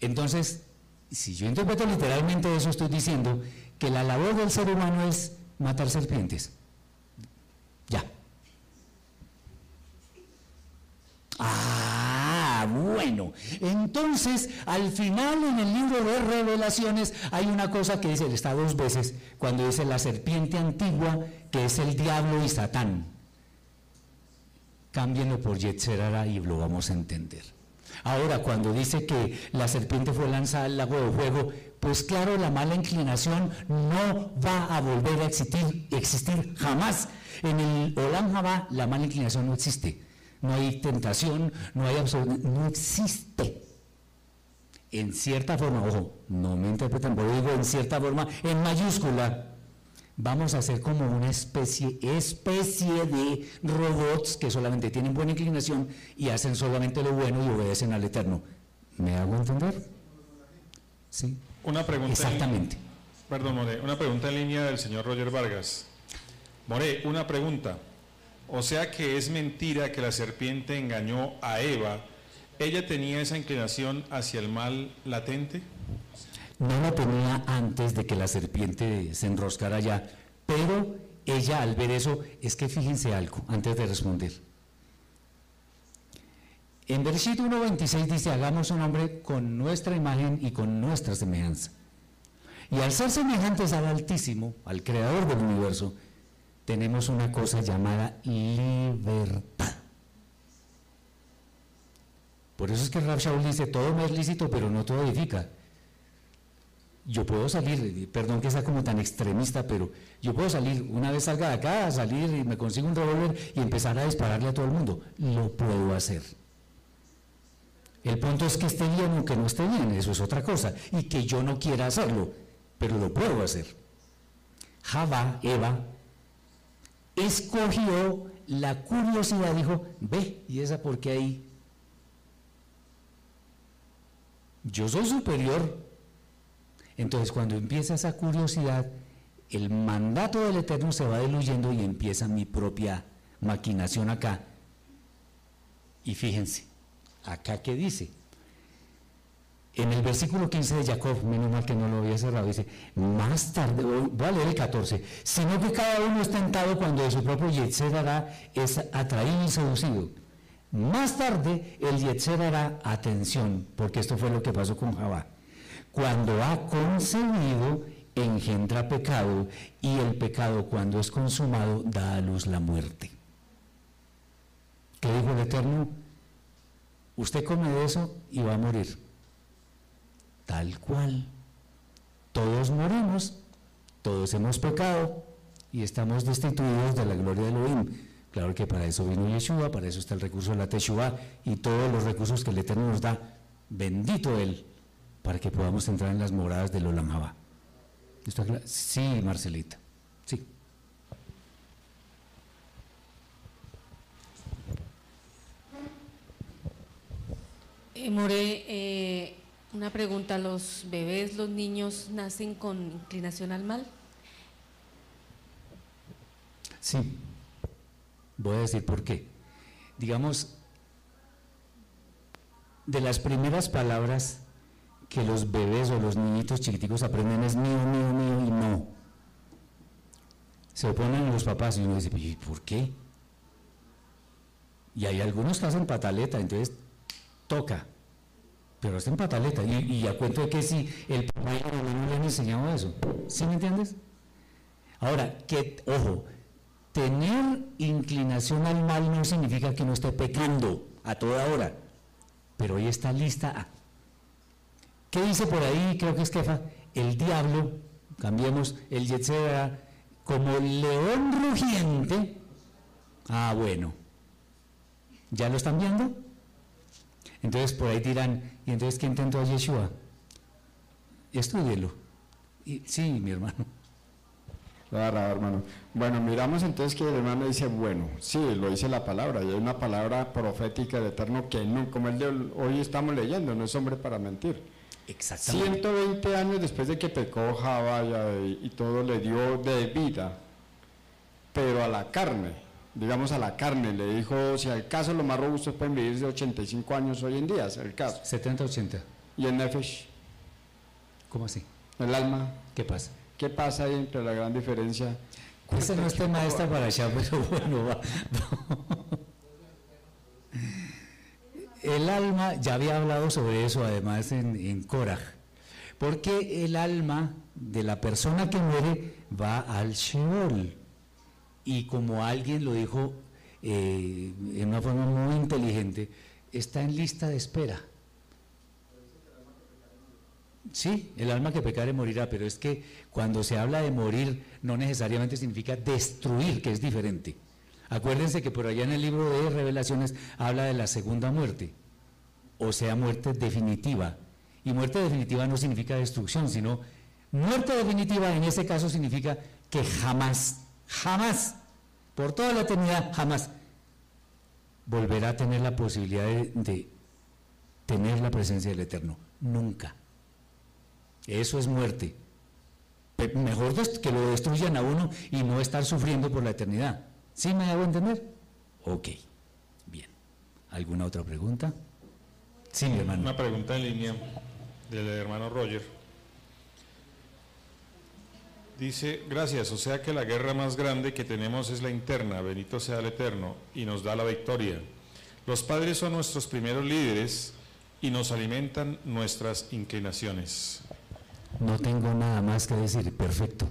Entonces, si yo interpreto literalmente eso, estoy diciendo que la labor del ser humano es matar serpientes. Ya. Ah, bueno. Entonces, al final en el libro de revelaciones hay una cosa que dice, está dos veces, cuando dice la serpiente antigua, que es el diablo y Satán. Cámbienlo por Yetzerara y lo vamos a entender. Ahora, cuando dice que la serpiente fue lanzada al lago de fuego, pues claro, la mala inclinación no va a volver a existir, existir jamás. En el Olam Jabá la mala inclinación no existe. No hay tentación, no hay no existe. En cierta forma, ojo, no me interpreten, pero digo en cierta forma, en mayúscula, vamos a ser como una especie, especie de robots que solamente tienen buena inclinación y hacen solamente lo bueno y obedecen al Eterno. ¿Me hago entender? Sí. Una pregunta. Exactamente. perdón, More, una pregunta en línea del señor Roger Vargas. More, una pregunta. O sea que es mentira que la serpiente engañó a Eva. ¿Ella tenía esa inclinación hacia el mal latente? No la tenía antes de que la serpiente se enroscara ya, pero ella al ver eso, es que fíjense algo, antes de responder. En versículo 1.26 dice, hagamos un hombre con nuestra imagen y con nuestra semejanza. Y al ser semejantes al Altísimo, al Creador del universo, tenemos una cosa llamada libertad. Por eso es que Rab Shaul dice, todo me es lícito, pero no todo edifica. Yo puedo salir, perdón que sea como tan extremista, pero yo puedo salir, una vez salga de acá, salir y me consigo un revólver y empezar a dispararle a todo el mundo. Lo puedo hacer. El punto es que esté bien o que no esté bien, eso es otra cosa, y que yo no quiera hacerlo, pero lo puedo hacer. Java, Eva, escogió la curiosidad, dijo, ve, ¿y esa por qué ahí? Yo soy superior. Entonces cuando empieza esa curiosidad, el mandato del Eterno se va diluyendo y empieza mi propia maquinación acá. Y fíjense, acá que dice, en el versículo 15 de Jacob, menos mal que no lo había cerrado, dice, más tarde, voy a leer el 14, sino que cada uno es tentado cuando de su propio Yetzer es atraído y seducido. Más tarde el Yetzer hará atención, porque esto fue lo que pasó con Jabá. Cuando ha concebido, engendra pecado, y el pecado cuando es consumado da a luz la muerte. ¿Qué dijo el Eterno? Usted come de eso y va a morir tal cual. Todos morimos, todos hemos pecado y estamos destituidos de la gloria de Elohim. Claro que para eso vino Yeshua, para eso está el recurso de la Teshuvah y todos los recursos que el Eterno nos da. Bendito Él, para que podamos entrar en las moradas del Olam ¿Está claro? Sí, Marcelita. Sí. Eh, More, eh, una pregunta, ¿los bebés, los niños nacen con inclinación al mal? Sí, voy a decir por qué. Digamos, de las primeras palabras que los bebés o los niñitos chiquiticos aprenden es mío, mío, mío y no. Se oponen los papás y uno dice, ¿y por qué? Y hay algunos que hacen pataleta, entonces toca pero está en pataleta. Y, y, a cuento que si el papá y la mamá no le han enseñado eso. ¿Sí me entiendes? Ahora, que, ojo, tener inclinación al mal no significa que no esté pecando a toda hora, pero hoy está lista a. ¿Qué dice por ahí? Creo que es Kefa, el diablo, cambiemos el Yetzera, como león rugiente. Ah, bueno. ¿Ya lo están viendo? Entonces por ahí dirán, ¿y entonces quién tentó a Yeshua? Estúdielo. Y, sí, mi hermano. Claro, hermano. Bueno, miramos entonces que el hermano dice, bueno, sí, lo dice la palabra, y hay una palabra profética del Eterno que no, como el de hoy estamos leyendo, no es hombre para mentir. Exactamente. 120 años después de que pecó Java y, todo le dio de vida, pero a la carne, digamos, a la carne. Le dijo, si al caso los más robustos pueden vivir de 85 años hoy en día, es el caso. 70, 80. ¿Y el Nefesh? ¿Cómo así? El alma. ¿Qué pasa? ¿Qué pasa ahí entre la gran diferencia? Ese no es tema de esta para allá, pero bueno, va. El alma, ya había hablado sobre eso además en, en Korah, porque el alma de la persona que muere va al Sheol y como alguien lo dijo eh, en una forma muy inteligente, está en lista de espera. Sí, el alma que pecare morirá, pero es que cuando se habla de morir no necesariamente significa destruir, que es diferente. Acuérdense que por allá en el libro de revelaciones habla de la segunda muerte, o sea, muerte definitiva. Y muerte definitiva no significa destrucción, sino muerte definitiva en ese caso significa que jamás jamás, por toda la eternidad, jamás volverá a tener la posibilidad de, tener la presencia del Eterno. Nunca. Eso es muerte. Mejor que lo destruyan a uno y no estar sufriendo por la eternidad. ¿Sí me hago entender? Ok. Bien. ¿Alguna otra pregunta? Sí, mi hermano. Una pregunta en línea del hermano Roger. Dice, gracias, o sea que la guerra más grande que tenemos es la interna, bendito sea el Eterno, y nos da la victoria. Los padres son nuestros primeros líderes y nos alimentan nuestras inclinaciones. No tengo nada más que decir, perfecto.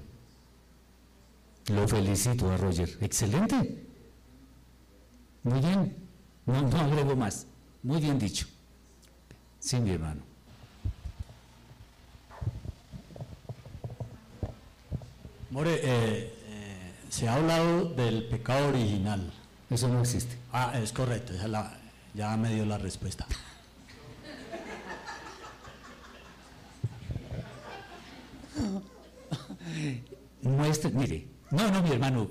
Lo felicito a Roger, excelente. Muy bien, no, no agrego más, muy bien dicho. Sí, mi hermano. More, eh, eh, se ha hablado del pecado original. Eso no existe. Ah, es correcto, esa la- ya me dio la respuesta. Mire, no, no, mi hermano,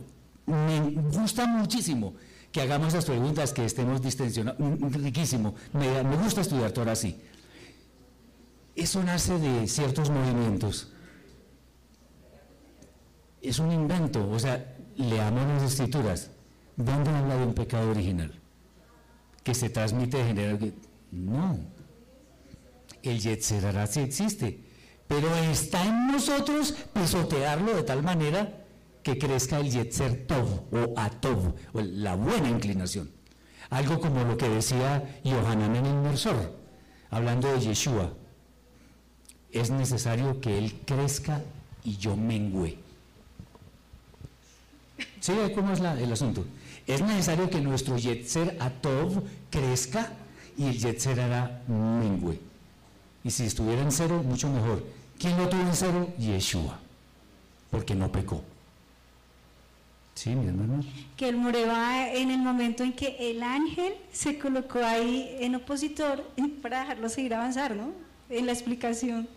me gusta muchísimo que hagamos esas preguntas, que estemos distensionados, mm, riquísimo, me, me gusta estudiar Torah así. Eso nace de ciertos movimientos. Es un invento, o sea, leamos las escrituras. ¿Dónde habla de un pecado original? Que se transmite de generación. No. El Yetzerará sí existe, pero está en nosotros pisotearlo de tal manera que crezca el Yetzer Tov o Atov, o la buena inclinación. Algo como lo que decía Yohanan en el Inmersor, hablando de Yeshua. Es necesario que él crezca y yo mengüe. ¿Sí? ¿Cómo es el asunto? Es necesario que nuestro Yetzer Atov crezca y el Yetzer Ara mengüe. Y si estuviera en cero, mucho mejor. ¿Quién lo tuvo en cero? Yeshua, porque no pecó. Sí, mi hermano. que el more va en el momento en que el ángel se colocó ahí en opositor para dejarlo seguir avanzar, ¿no? En la explicación.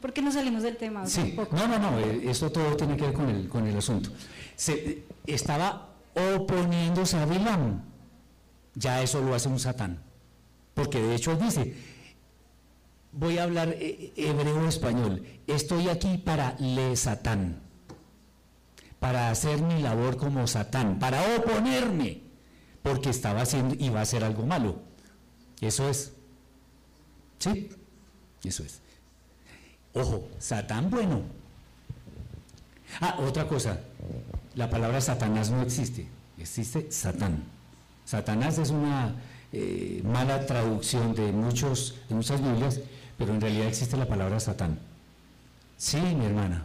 Porque no salimos del tema. o sea, Sí, poco. no, no, no, eh, esto todo tiene que ver con el, con el asunto. Se, eh, estaba oponiéndose a Bilam. Ya eso lo hace un satán. Porque de hecho él dice, voy a hablar eh, hebreo español, estoy aquí para le satán, para hacer mi labor como satán, para oponerme, porque estaba haciendo, iba a hacer algo malo. Eso es. Sí, eso es. Ojo, Satán bueno. Ah, otra cosa, la palabra Satanás no existe, existe Satán. Satanás es una eh, mala traducción de, muchos, de muchas Biblias, pero en realidad existe la palabra Satán. Sí, mi hermana.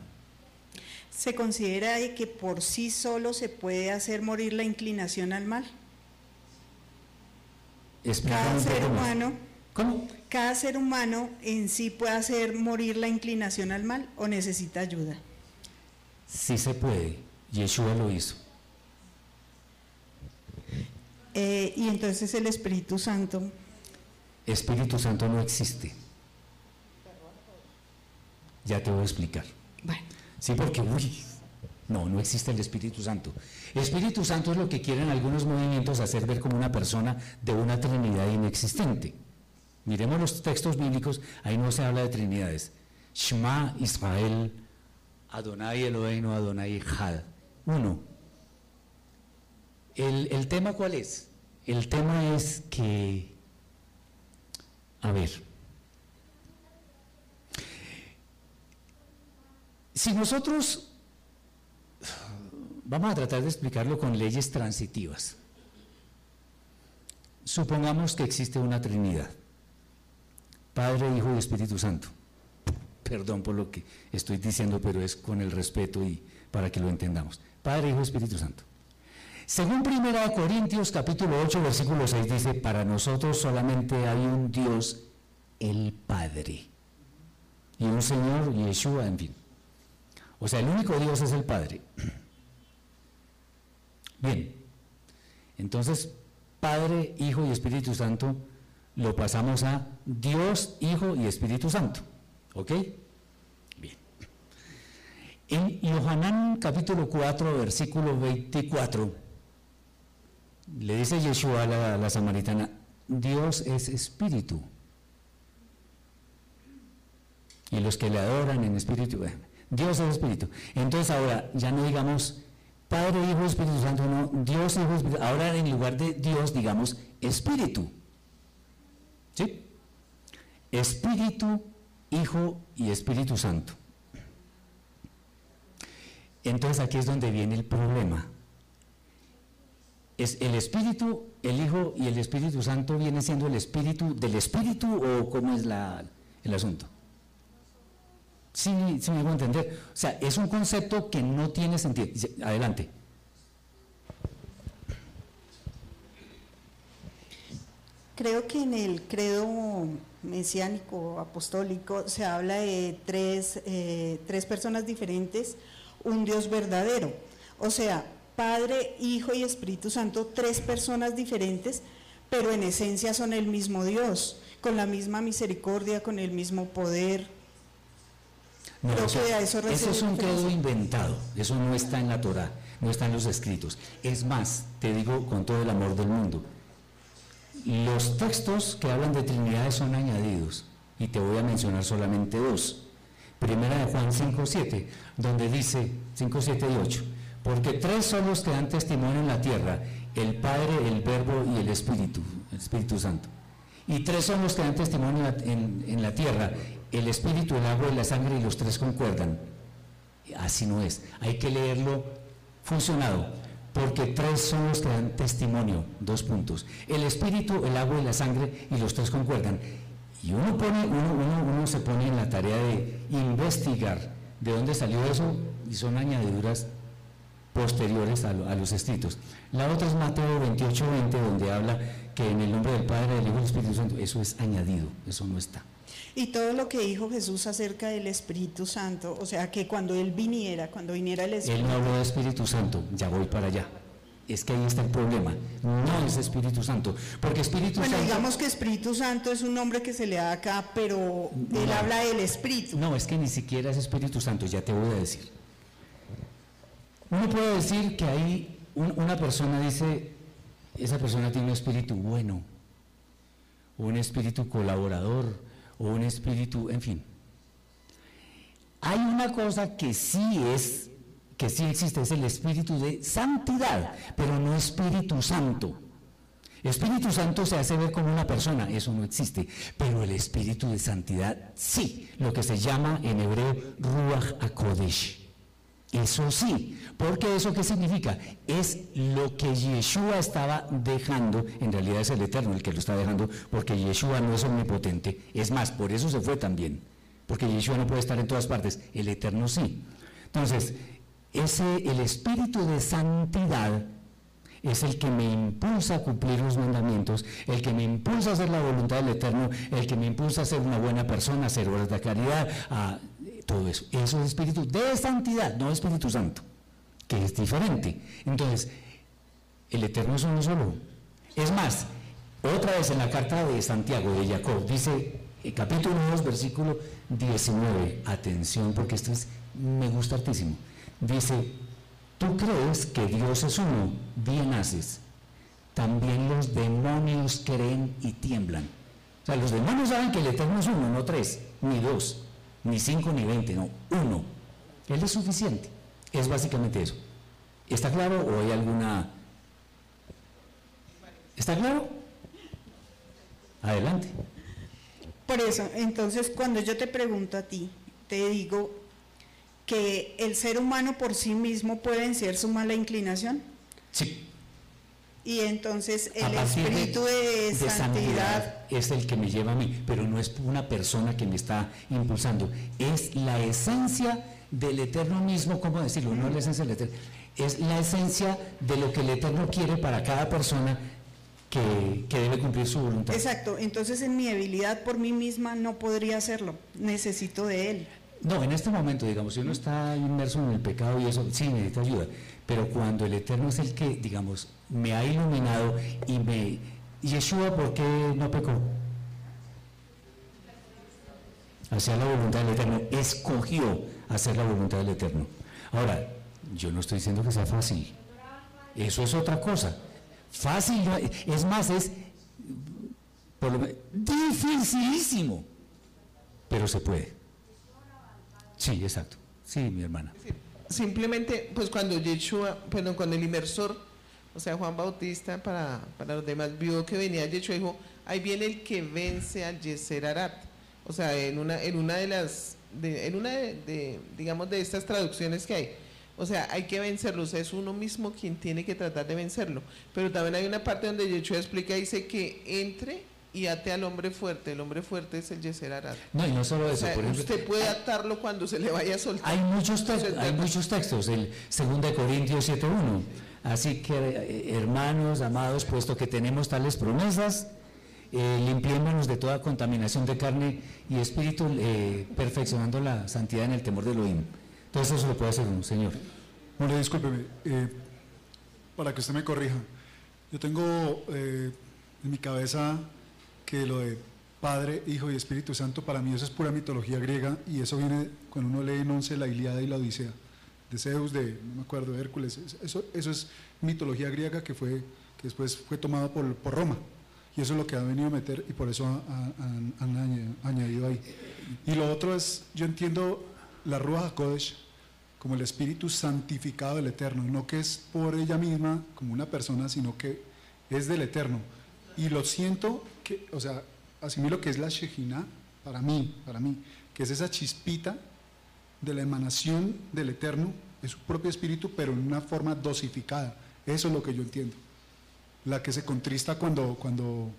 ¿Se considera de que por sí solo se puede hacer morir la inclinación al mal? Cada ser humano, ¿Cómo? cada ser humano en sí puede hacer morir la inclinación al mal o necesita ayuda. Sí se puede. Yeshua lo hizo. Eh, y entonces el Espíritu Santo, Espíritu Santo no existe. Ya te voy a explicar. bueno, Sí, porque, uy, no, no existe el Espíritu Santo. Espíritu Santo es lo que quieren algunos movimientos hacer ver como una persona de una Trinidad inexistente. Miremos los textos bíblicos, ahí no se habla de Trinidades. Shema Israel, Adonai Eloheinu, Adonai Echad. Uno. El, el tema cuál es? El tema es que, a ver, si nosotros vamos a tratar de explicarlo con leyes transitivas, supongamos que existe una Trinidad, Padre, Hijo y Espíritu Santo. Perdón por lo que estoy diciendo, pero es con el respeto y para que lo entendamos. Padre, Hijo y Espíritu Santo. Según 1 Corintios capítulo 8 versículo 6 dice, para nosotros solamente hay un Dios, el Padre, y un Señor, Yeshua, en fin. O sea, el único Dios es el Padre. Bien, entonces Padre, Hijo y Espíritu Santo lo pasamos a Dios, Hijo y Espíritu Santo. ¿Ok? Bien. En Yohanan capítulo 4, versículo 24, le dice Yeshua a la, samaritana, Dios es espíritu. Y los que le adoran en espíritu, Dios es espíritu. Entonces ahora ya no digamos Padre, Hijo, Espíritu Santo, no, Dios, Hijo, Espíritu. Ahora en lugar de Dios digamos espíritu. ¿Sí? Espíritu, Hijo y Espíritu Santo. Entonces aquí es donde viene el problema. ¿Es el Espíritu, el Hijo y el Espíritu Santo viene siendo el Espíritu del Espíritu o cómo es la, el asunto? Sí, sí me hago entender. O sea, es un concepto que no tiene sentido. Adelante. creo que en el credo mesiánico apostólico se habla de tres, eh, tres personas diferentes un Dios verdadero. O sea, Padre, Hijo y Espíritu Santo, tres personas diferentes, pero en esencia son el mismo Dios, con la misma misericordia, con el mismo poder. No, Creo eso, que a eso eso recibe es un credo inventado, eso no está en la Torah, no está en los escritos. Es más, te digo con todo el amor del mundo, los textos que hablan de Trinidad son añadidos, y te voy a mencionar solamente dos. Primera de Juan 5, 7, donde dice 5, 7 y 8, porque tres son los que dan testimonio en la tierra, el Padre, el Verbo y el Espíritu, el Espíritu Santo. Y tres son los que dan testimonio en, en la tierra, el Espíritu, el agua y la sangre, y los tres concuerdan. Así no es, hay que leerlo funcionado, porque tres son los que dan testimonio, dos puntos. El Espíritu, el agua y la sangre, y los tres concuerdan. Y uno, pone, uno, se pone en la tarea de investigar de dónde salió eso, y son añadiduras posteriores a, a los escritos. La otra es Mateo 28, 20, donde habla que en el nombre del Padre, del Hijo y del Espíritu Santo, eso es añadido, eso no está. Y todo lo que dijo Jesús acerca del Espíritu Santo, o sea, que cuando Él viniera, cuando viniera el Él Espíritu, no habló de Espíritu Santo, ya voy para allá. Es que ahí está el problema, no es Espíritu Santo, porque Espíritu bueno, Santo... digamos que Espíritu Santo es un nombre que se le da acá, pero Él habla del Espíritu. No, es que ni siquiera es Espíritu Santo, ya te voy a decir. Uno puede decir que ahí un- una persona dice, esa persona tiene un espíritu bueno, o un espíritu colaborador, o un espíritu, en fin. Hay una cosa que sí es, que sí existe, es el espíritu de santidad, pero no Espíritu Santo. Espíritu Santo se hace ver como una persona, eso no existe, pero el Espíritu de Santidad sí, lo que se llama en hebreo Ruach HaKodesh. Eso sí, porque eso qué significa? Es lo que Yeshua estaba dejando, en realidad es el Eterno el que lo está dejando, porque Yeshua no es omnipotente, es más, por eso se fue también, porque Yeshua no puede estar en todas partes, el Eterno sí. Entonces, ese, el Espíritu de Santidad es el que me impulsa a cumplir los mandamientos, el que me impulsa a hacer la voluntad del Eterno, el que me impulsa a ser una buena persona, a hacer obras de caridad, a todo eso. Eso es espíritu de santidad, no Espíritu Santo, que es diferente. Entonces, el Eterno es uno solo. Es más, otra vez en la carta de Santiago de Jacob, dice eh, capítulo 2, versículo 19, atención, porque esto es, me gusta hartísimo. Dice, tú crees que Dios es uno, bien haces. También los demonios creen y tiemblan. O sea, los demonios saben que el Eterno es uno, no tres, ni dos, ni cinco, ni veinte, no, uno. Él es suficiente. Es básicamente eso. ¿Está claro o hay alguna... ¿Está claro? Adelante. Por eso, entonces cuando yo te pregunto a ti, te digo que el ser humano por sí mismo puede vencer su mala inclinación. Sí. Y entonces el de- espíritu de, de santidad, es el que me lleva a mí, pero no es una persona que me está impulsando, es la esencia del Eterno mismo, ¿cómo decirlo? No es la esencia del Eterno, es la esencia de lo que el Eterno quiere para cada persona que, que debe cumplir su voluntad. Exacto, entonces en mi debilidad por mí misma no podría hacerlo, necesito de él. No, en este momento, digamos, si uno está inmerso en el pecado y eso, sí necesita ayuda, pero cuando el Eterno es el que, digamos, me ha iluminado y me... Yeshua, ¿por qué no pecó? Hacía la voluntad del Eterno, escogió hacer la voluntad del Eterno. Ahora, yo no estoy diciendo que sea fácil, eso es otra cosa. Fácil, es más, es por dificilísimo, pero se puede. Sí, exacto. Sí, mi hermana. Simplemente, pues cuando Yeshua, perdón, cuando el inmersor, o sea, Juan Bautista, para, para los demás, vio que venía Yeshua, dijo, ahí viene el que vence al Yeser Arat. O sea, en una, en una de las, de- en una de, de, digamos, de estas traducciones que hay. O sea, hay que vencerlo, o sea, es uno mismo quien tiene que tratar de vencerlo. Pero también hay una parte donde Yeshua explica, dice que entre y ate al hombre fuerte. El hombre fuerte es el Yeser Arat. No, y no solo O eso, sea, por ejemplo, usted puede atarlo cuando se le vaya a soltar. hay muchos, tex- Entonces, hay muchos textos, el 2 de Corintios 7.1. Así que, eh, hermanos, amados, puesto que tenemos tales promesas, eh, limpiémonos de toda contaminación de carne y espíritu, eh, perfeccionando la santidad en el temor de Elohim. Entonces eso lo puede hacer un señor. More, discúlpeme, eh, para que usted me corrija. Yo tengo eh, en mi cabeza que lo de Padre, Hijo y Espíritu Santo, para mí eso es pura mitología griega y eso viene cuando uno lee en once la Iliada y la Odisea, de Zeus, de, no me acuerdo, de Hércules. Eso, eso es mitología griega que, fue, que después fue tomada por, por Roma. Y eso es lo que ha venido a meter y por eso han, han- han añadido ahí. Y lo otro es, yo entiendo la Ruach HaKodesh como el Espíritu santificado del Eterno, no que es por ella misma como una persona, sino que es del Eterno. Y lo siento que, o sea, asimilo que es la Shejina para mí, para mí, que es esa chispita de la emanación del Eterno, es su propio espíritu, pero en una forma dosificada. Eso es lo que yo entiendo. La que se contrista cuando, cuando,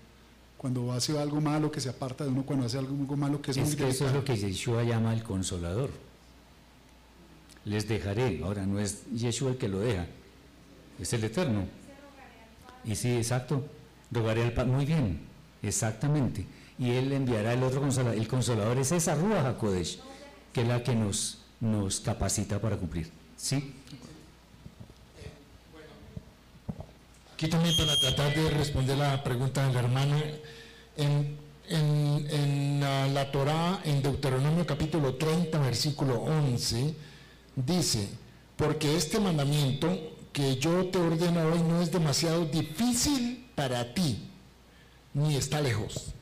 cuando hace algo malo, que se aparta de uno cuando hace algo malo, que es, Es, muy que eso es lo que Yeshua llama el consolador. Les dejaré. Ahora no es Yeshua el que lo deja, es el Eterno. Y sí, exacto. Rogaré al Padre. Muy bien, exactamente. Y Él enviará el otro consolador. El consolador es esa Ruach HaKodesh, que es la que nos, nos capacita para cumplir. ¿Sí? Aquí también para tratar de responder la pregunta del hermano, en, en- en la, la Torá, en Deuteronomio capítulo 30, versículo 11, dice, porque este mandamiento que yo te ordeno hoy no es demasiado difícil para ti, ni está lejos.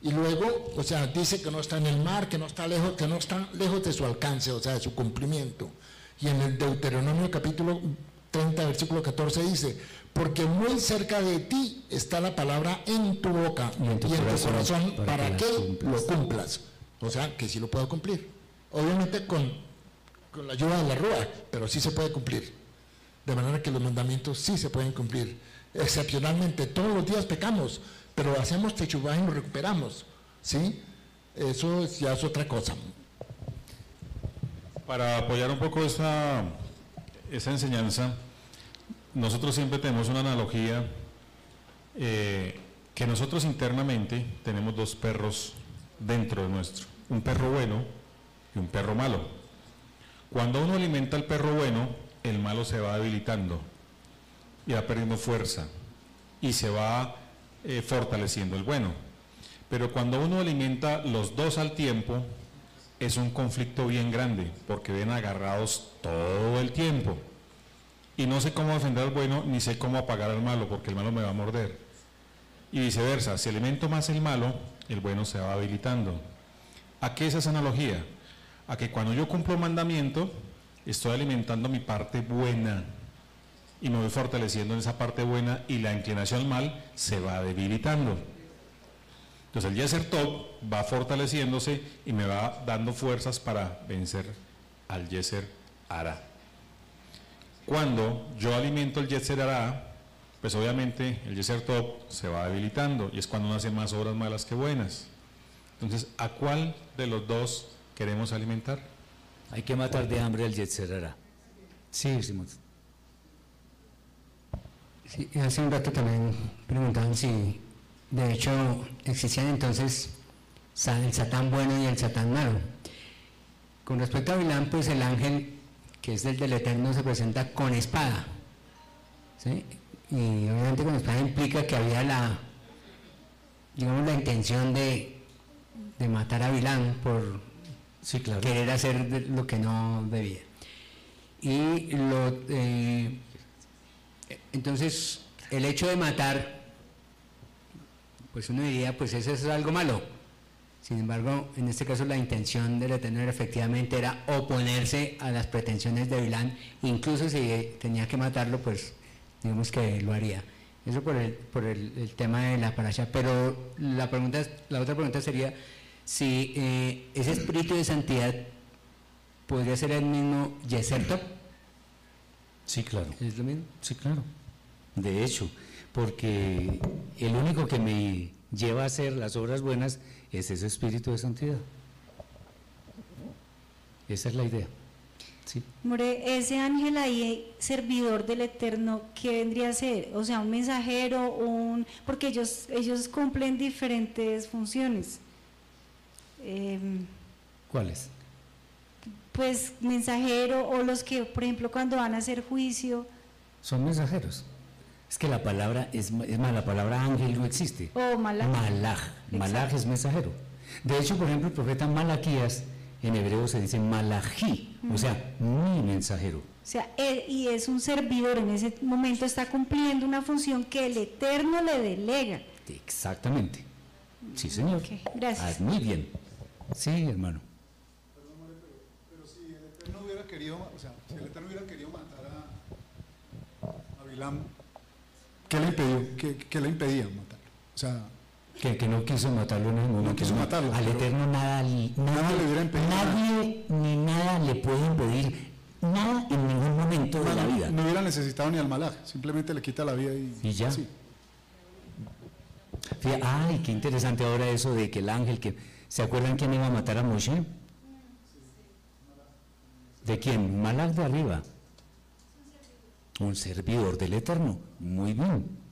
Y luego, o sea, dice que no está en el mar, que no está lejos, que no está lejos de su alcance, o sea, de su cumplimiento. Y en el Deuteronomio capítulo 30, versículo 14 dice, porque muy cerca de ti está la palabra en tu boca y en tu, corazón, para para, que la que cumplas". lo cumplas. O sea, que sí lo puedo cumplir. Obviamente con, con la ayuda de la rúa, pero sí se puede cumplir. De manera que los mandamientos sí se pueden cumplir. Excepcionalmente, todos los días pecamos, pero hacemos techubá y nos recuperamos. ¿Sí? Eso es- ya es otra cosa. Para apoyar un poco esta, esta enseñanza, nosotros siempre tenemos una analogía eh, que nosotros internamente tenemos dos perros dentro de nuestro, un perro bueno y un perro malo. Cuando uno alimenta al perro bueno, el malo se va debilitando y va perdiendo fuerza y se va eh, fortaleciendo el bueno. Pero cuando uno alimenta los dos al tiempo, es un conflicto bien grande, porque ven agarrados todo el tiempo. Y no sé cómo defender al bueno, ni sé cómo apagar al malo, porque el malo me va a morder. Y viceversa, si alimento más el malo, el bueno se va habilitando. ¿A qué es esa analogía? A que cuando yo cumplo mandamiento, estoy alimentando mi parte buena y me voy fortaleciendo en esa parte buena y la inclinación al mal se va debilitando. Entonces el Yeser Top va fortaleciéndose y me va dando fuerzas para vencer al Yeser Ara. Cuando yo alimento el Yeser Ara, pues obviamente el Yeser Top se va debilitando y es cuando uno hace más obras malas que buenas. Entonces, ¿a cuál de los dos queremos alimentar? Hay que matar de hambre al Yetzerara. Sí, Simón. Sí, hace un rato también preguntaban si de hecho existían entonces el Satán bueno y el Satán malo. Con respecto a Bilán, pues el ángel, que es el del Eterno, se presenta con espada. ¿sí? Y obviamente con espada implica que había la, digamos, la intención de, de matar a Bilán por Sí, claro. querer hacer lo que no debía. Y lo, eh, entonces, el hecho de matar, pues uno diría, pues eso es algo malo. Sin embargo, en este caso la intención del Eterno efectivamente era oponerse a las pretensiones de Bilán, incluso si tenía que matarlo, pues digamos que lo haría. Eso por el, por el, el tema de la parasha. Pero la, pregunta, es- la otra pregunta sería si eh, ese espíritu de santidad podría ser el mismo Yeserto. Sí, claro. ¿Es lo mismo? Sí, claro. De hecho, porque el único que me lleva a hacer las obras buenas es ese espíritu de santidad. Esa es la idea. Sí. More, ese ángel ahí, servidor del Eterno, ¿qué vendría a ser? O sea, un mensajero, un porque ellos ellos cumplen diferentes funciones. Em, ¿Cuáles? pues mensajero o los que, por ejemplo, cuando van a hacer juicio Son mensajeros. Es que la palabra, es, es más, la palabra ángel no existe. o malaj. Malaj. Malaj es mensajero. De hecho, por ejemplo, el profeta Malaquías en hebreo se dice malají, o sea, mi mensajero. O sea, él, y es un servidor, en ese momento está cumpliendo una función que el Eterno le delega. Exactamente. Sí, señor. Gracias. Ah, muy bien. Sí, hermano. Pero si el Eterno hubiera querido, o sea, si el Eterno hubiera querido matar a, a Bilam, ¿qué le impidió? ¿Qué, qué le impedía matarlo? O sea, Que, que no quiso matarlo en el momento. quiso matarlo, Al Eterno nada, nada, le hubiera impedido nadie ni nada le puede impedir nada en ningún momento de la vida. no hubiera necesitado ni al malaj, simplemente le quita la vida y, Y ya. sí. Fíjate, ay, qué interesante ahora eso de que el ángel que ¿se acuerdan quién iba a matar a Moshe? ¿De quién? Malak de arriba. Un servidor del Eterno. Muy bien.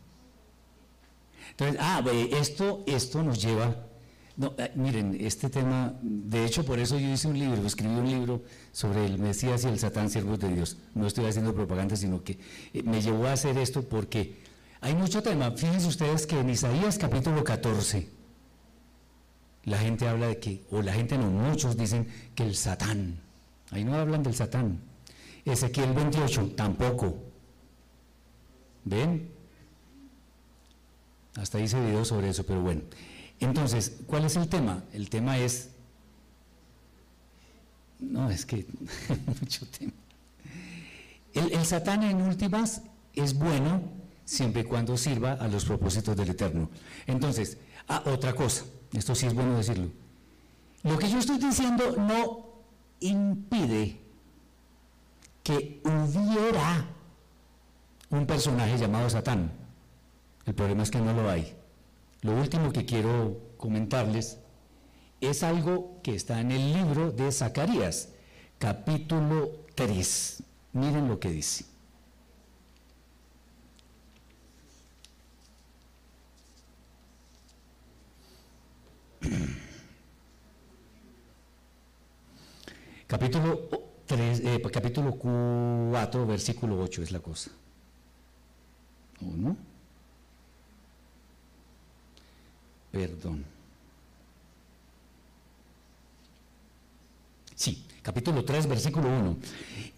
Entonces, ah, esto, esto nos lleva. No, eh, miren, este tema, de hecho, por eso yo hice un libro, escribí un libro sobre el Mesías y el Satán, siervos de Dios. No estoy haciendo propaganda, sino que eh, me llevó a hacer esto porque hay mucho tema. Fíjense ustedes que en Isaías capítulo 14, la gente habla de que, o la gente no, muchos dicen que el Satán, ahí no hablan del Satán. Ezequiel 28, tampoco. ¿Ven? Hasta hice video sobre eso, pero bueno. Entonces, ¿cuál es el tema? El tema es... No, es que [laughs] mucho tema. El, Satán en últimas es bueno siempre y cuando sirva a los propósitos del Eterno. Entonces, ah, otra cosa, esto sí es bueno decirlo. Lo que yo estoy diciendo no impide que hubiera un personaje llamado Satán. El problema es que no lo hay. Lo último que quiero comentarles es algo que está en el libro de Zacarías, capítulo 3. Miren lo que dice. [clears throat] Capítulo 3, eh, capítulo 4, versículo 8 es la cosa. ¿O no? Perdón. Sí, capítulo 3, versículo 1.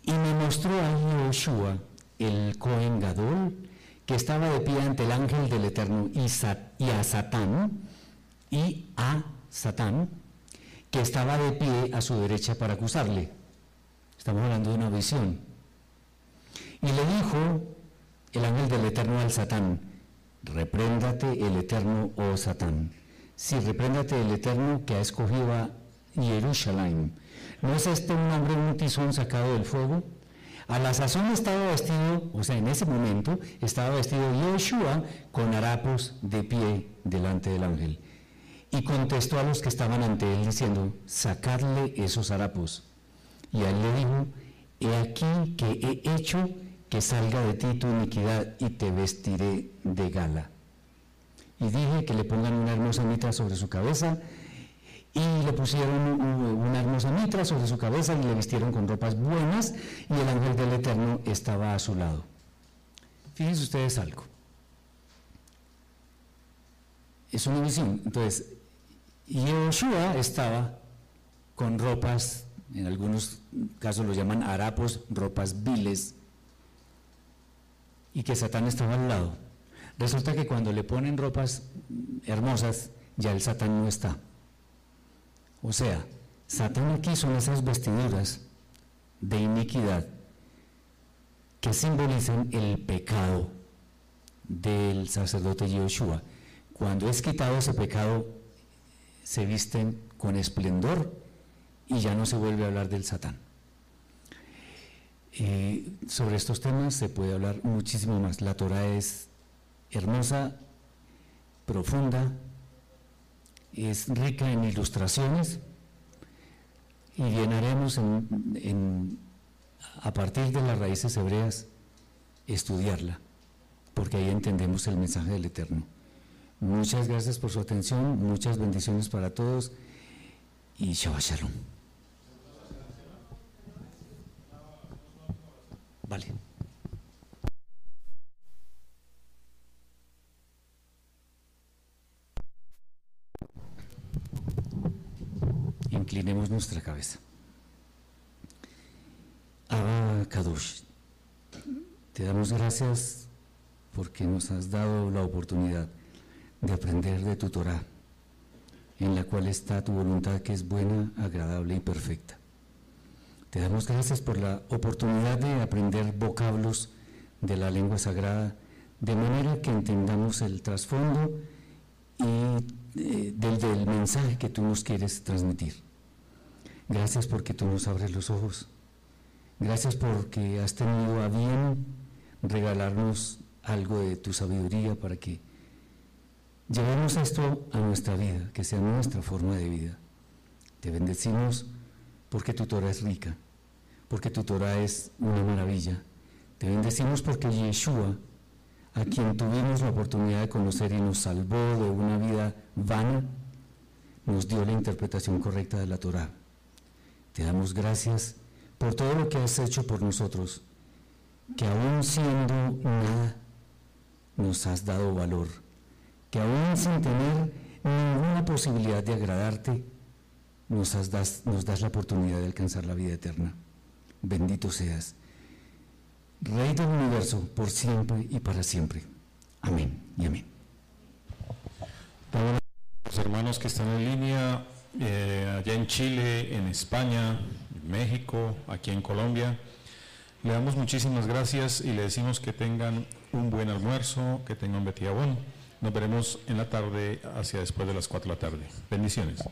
Y me mostró a Yoshua, el Cohen Gadol, que estaba de pie ante el ángel del Eterno, y, y a Satán, y a Satán, que estaba de pie a su derecha para acusarle. Estamos hablando de una visión. Y le dijo el ángel del Eterno al Satán, repréndate el Eterno, oh Satán. Sí, repréndate el Eterno que ha escogido a Jerusalén. ¿No es este un hombre, un tizón sacado del fuego? A la sazón estaba vestido, o sea, en ese momento estaba vestido Yoshua con harapos de pie delante del ángel. Y contestó a los que estaban ante él diciendo, sacadle esos harapos. Y él le dijo, he aquí que he hecho que salga de ti tu iniquidad y te vestiré de gala. Y dije que le pongan una hermosa mitra sobre su cabeza y le pusieron una hermosa mitra sobre su cabeza y le vistieron con ropas buenas y el ángel del Eterno estaba a su lado. Fíjense ustedes algo. Es una visión. Entonces, Yehoshua estaba con ropas, en algunos casos lo llaman harapos, ropas viles, y que Satán estaba al lado. Resulta que cuando le ponen ropas hermosas, ya el Satán no está. O sea, Satán aquí son esas vestiduras de iniquidad que simbolizan el pecado del sacerdote Yoshua. Cuando es quitado ese pecado, se visten con esplendor y ya no se vuelve a hablar del Satán. Eh, sobre estos temas se puede hablar muchísimo más. La Torah es hermosa, profunda, es rica en ilustraciones y llenaremos en, en- a partir de las raíces hebreas estudiarla, porque ahí entendemos el mensaje del Eterno. Muchas gracias por su atención, muchas bendiciones para todos y Shabbat Shalom. Vale. Inclinemos nuestra cabeza. Abba Kadosh, te damos gracias porque nos has dado la oportunidad de aprender de tu Torah, en la cual está tu voluntad que es buena, agradable y perfecta. Te damos gracias por la oportunidad de aprender vocablos de la lengua sagrada, de manera que entendamos el trasfondo y eh, del, del mensaje que tú nos quieres transmitir. Gracias porque tú nos abres los ojos. Gracias porque has tenido a bien regalarnos algo de tu sabiduría para que llevemos esto a nuestra vida, que sea nuestra forma de vida. Te bendecimos porque tu Torah es rica, porque tu Torah es una maravilla. Te bendecimos porque Yeshua, a quien tuvimos la oportunidad de conocer y nos salvó de una vida vana, nos dio la interpretación correcta de la Torah. Te damos gracias por todo lo que has hecho por nosotros, que aún siendo nada, nos has dado valor, que aún sin tener ninguna posibilidad de agradarte, nos, has nos das la oportunidad de alcanzar la vida eterna. Bendito seas, Rey del universo, por siempre y para siempre. Amén y amén. Los hermanos que están en línea, eh, allá en Chile, en España, en México, aquí en Colombia, le damos muchísimas gracias y le decimos que tengan un buen almuerzo, que tengan betiabón. Nos veremos en la tarde, hacia después de las 4 de la tarde. Bendiciones.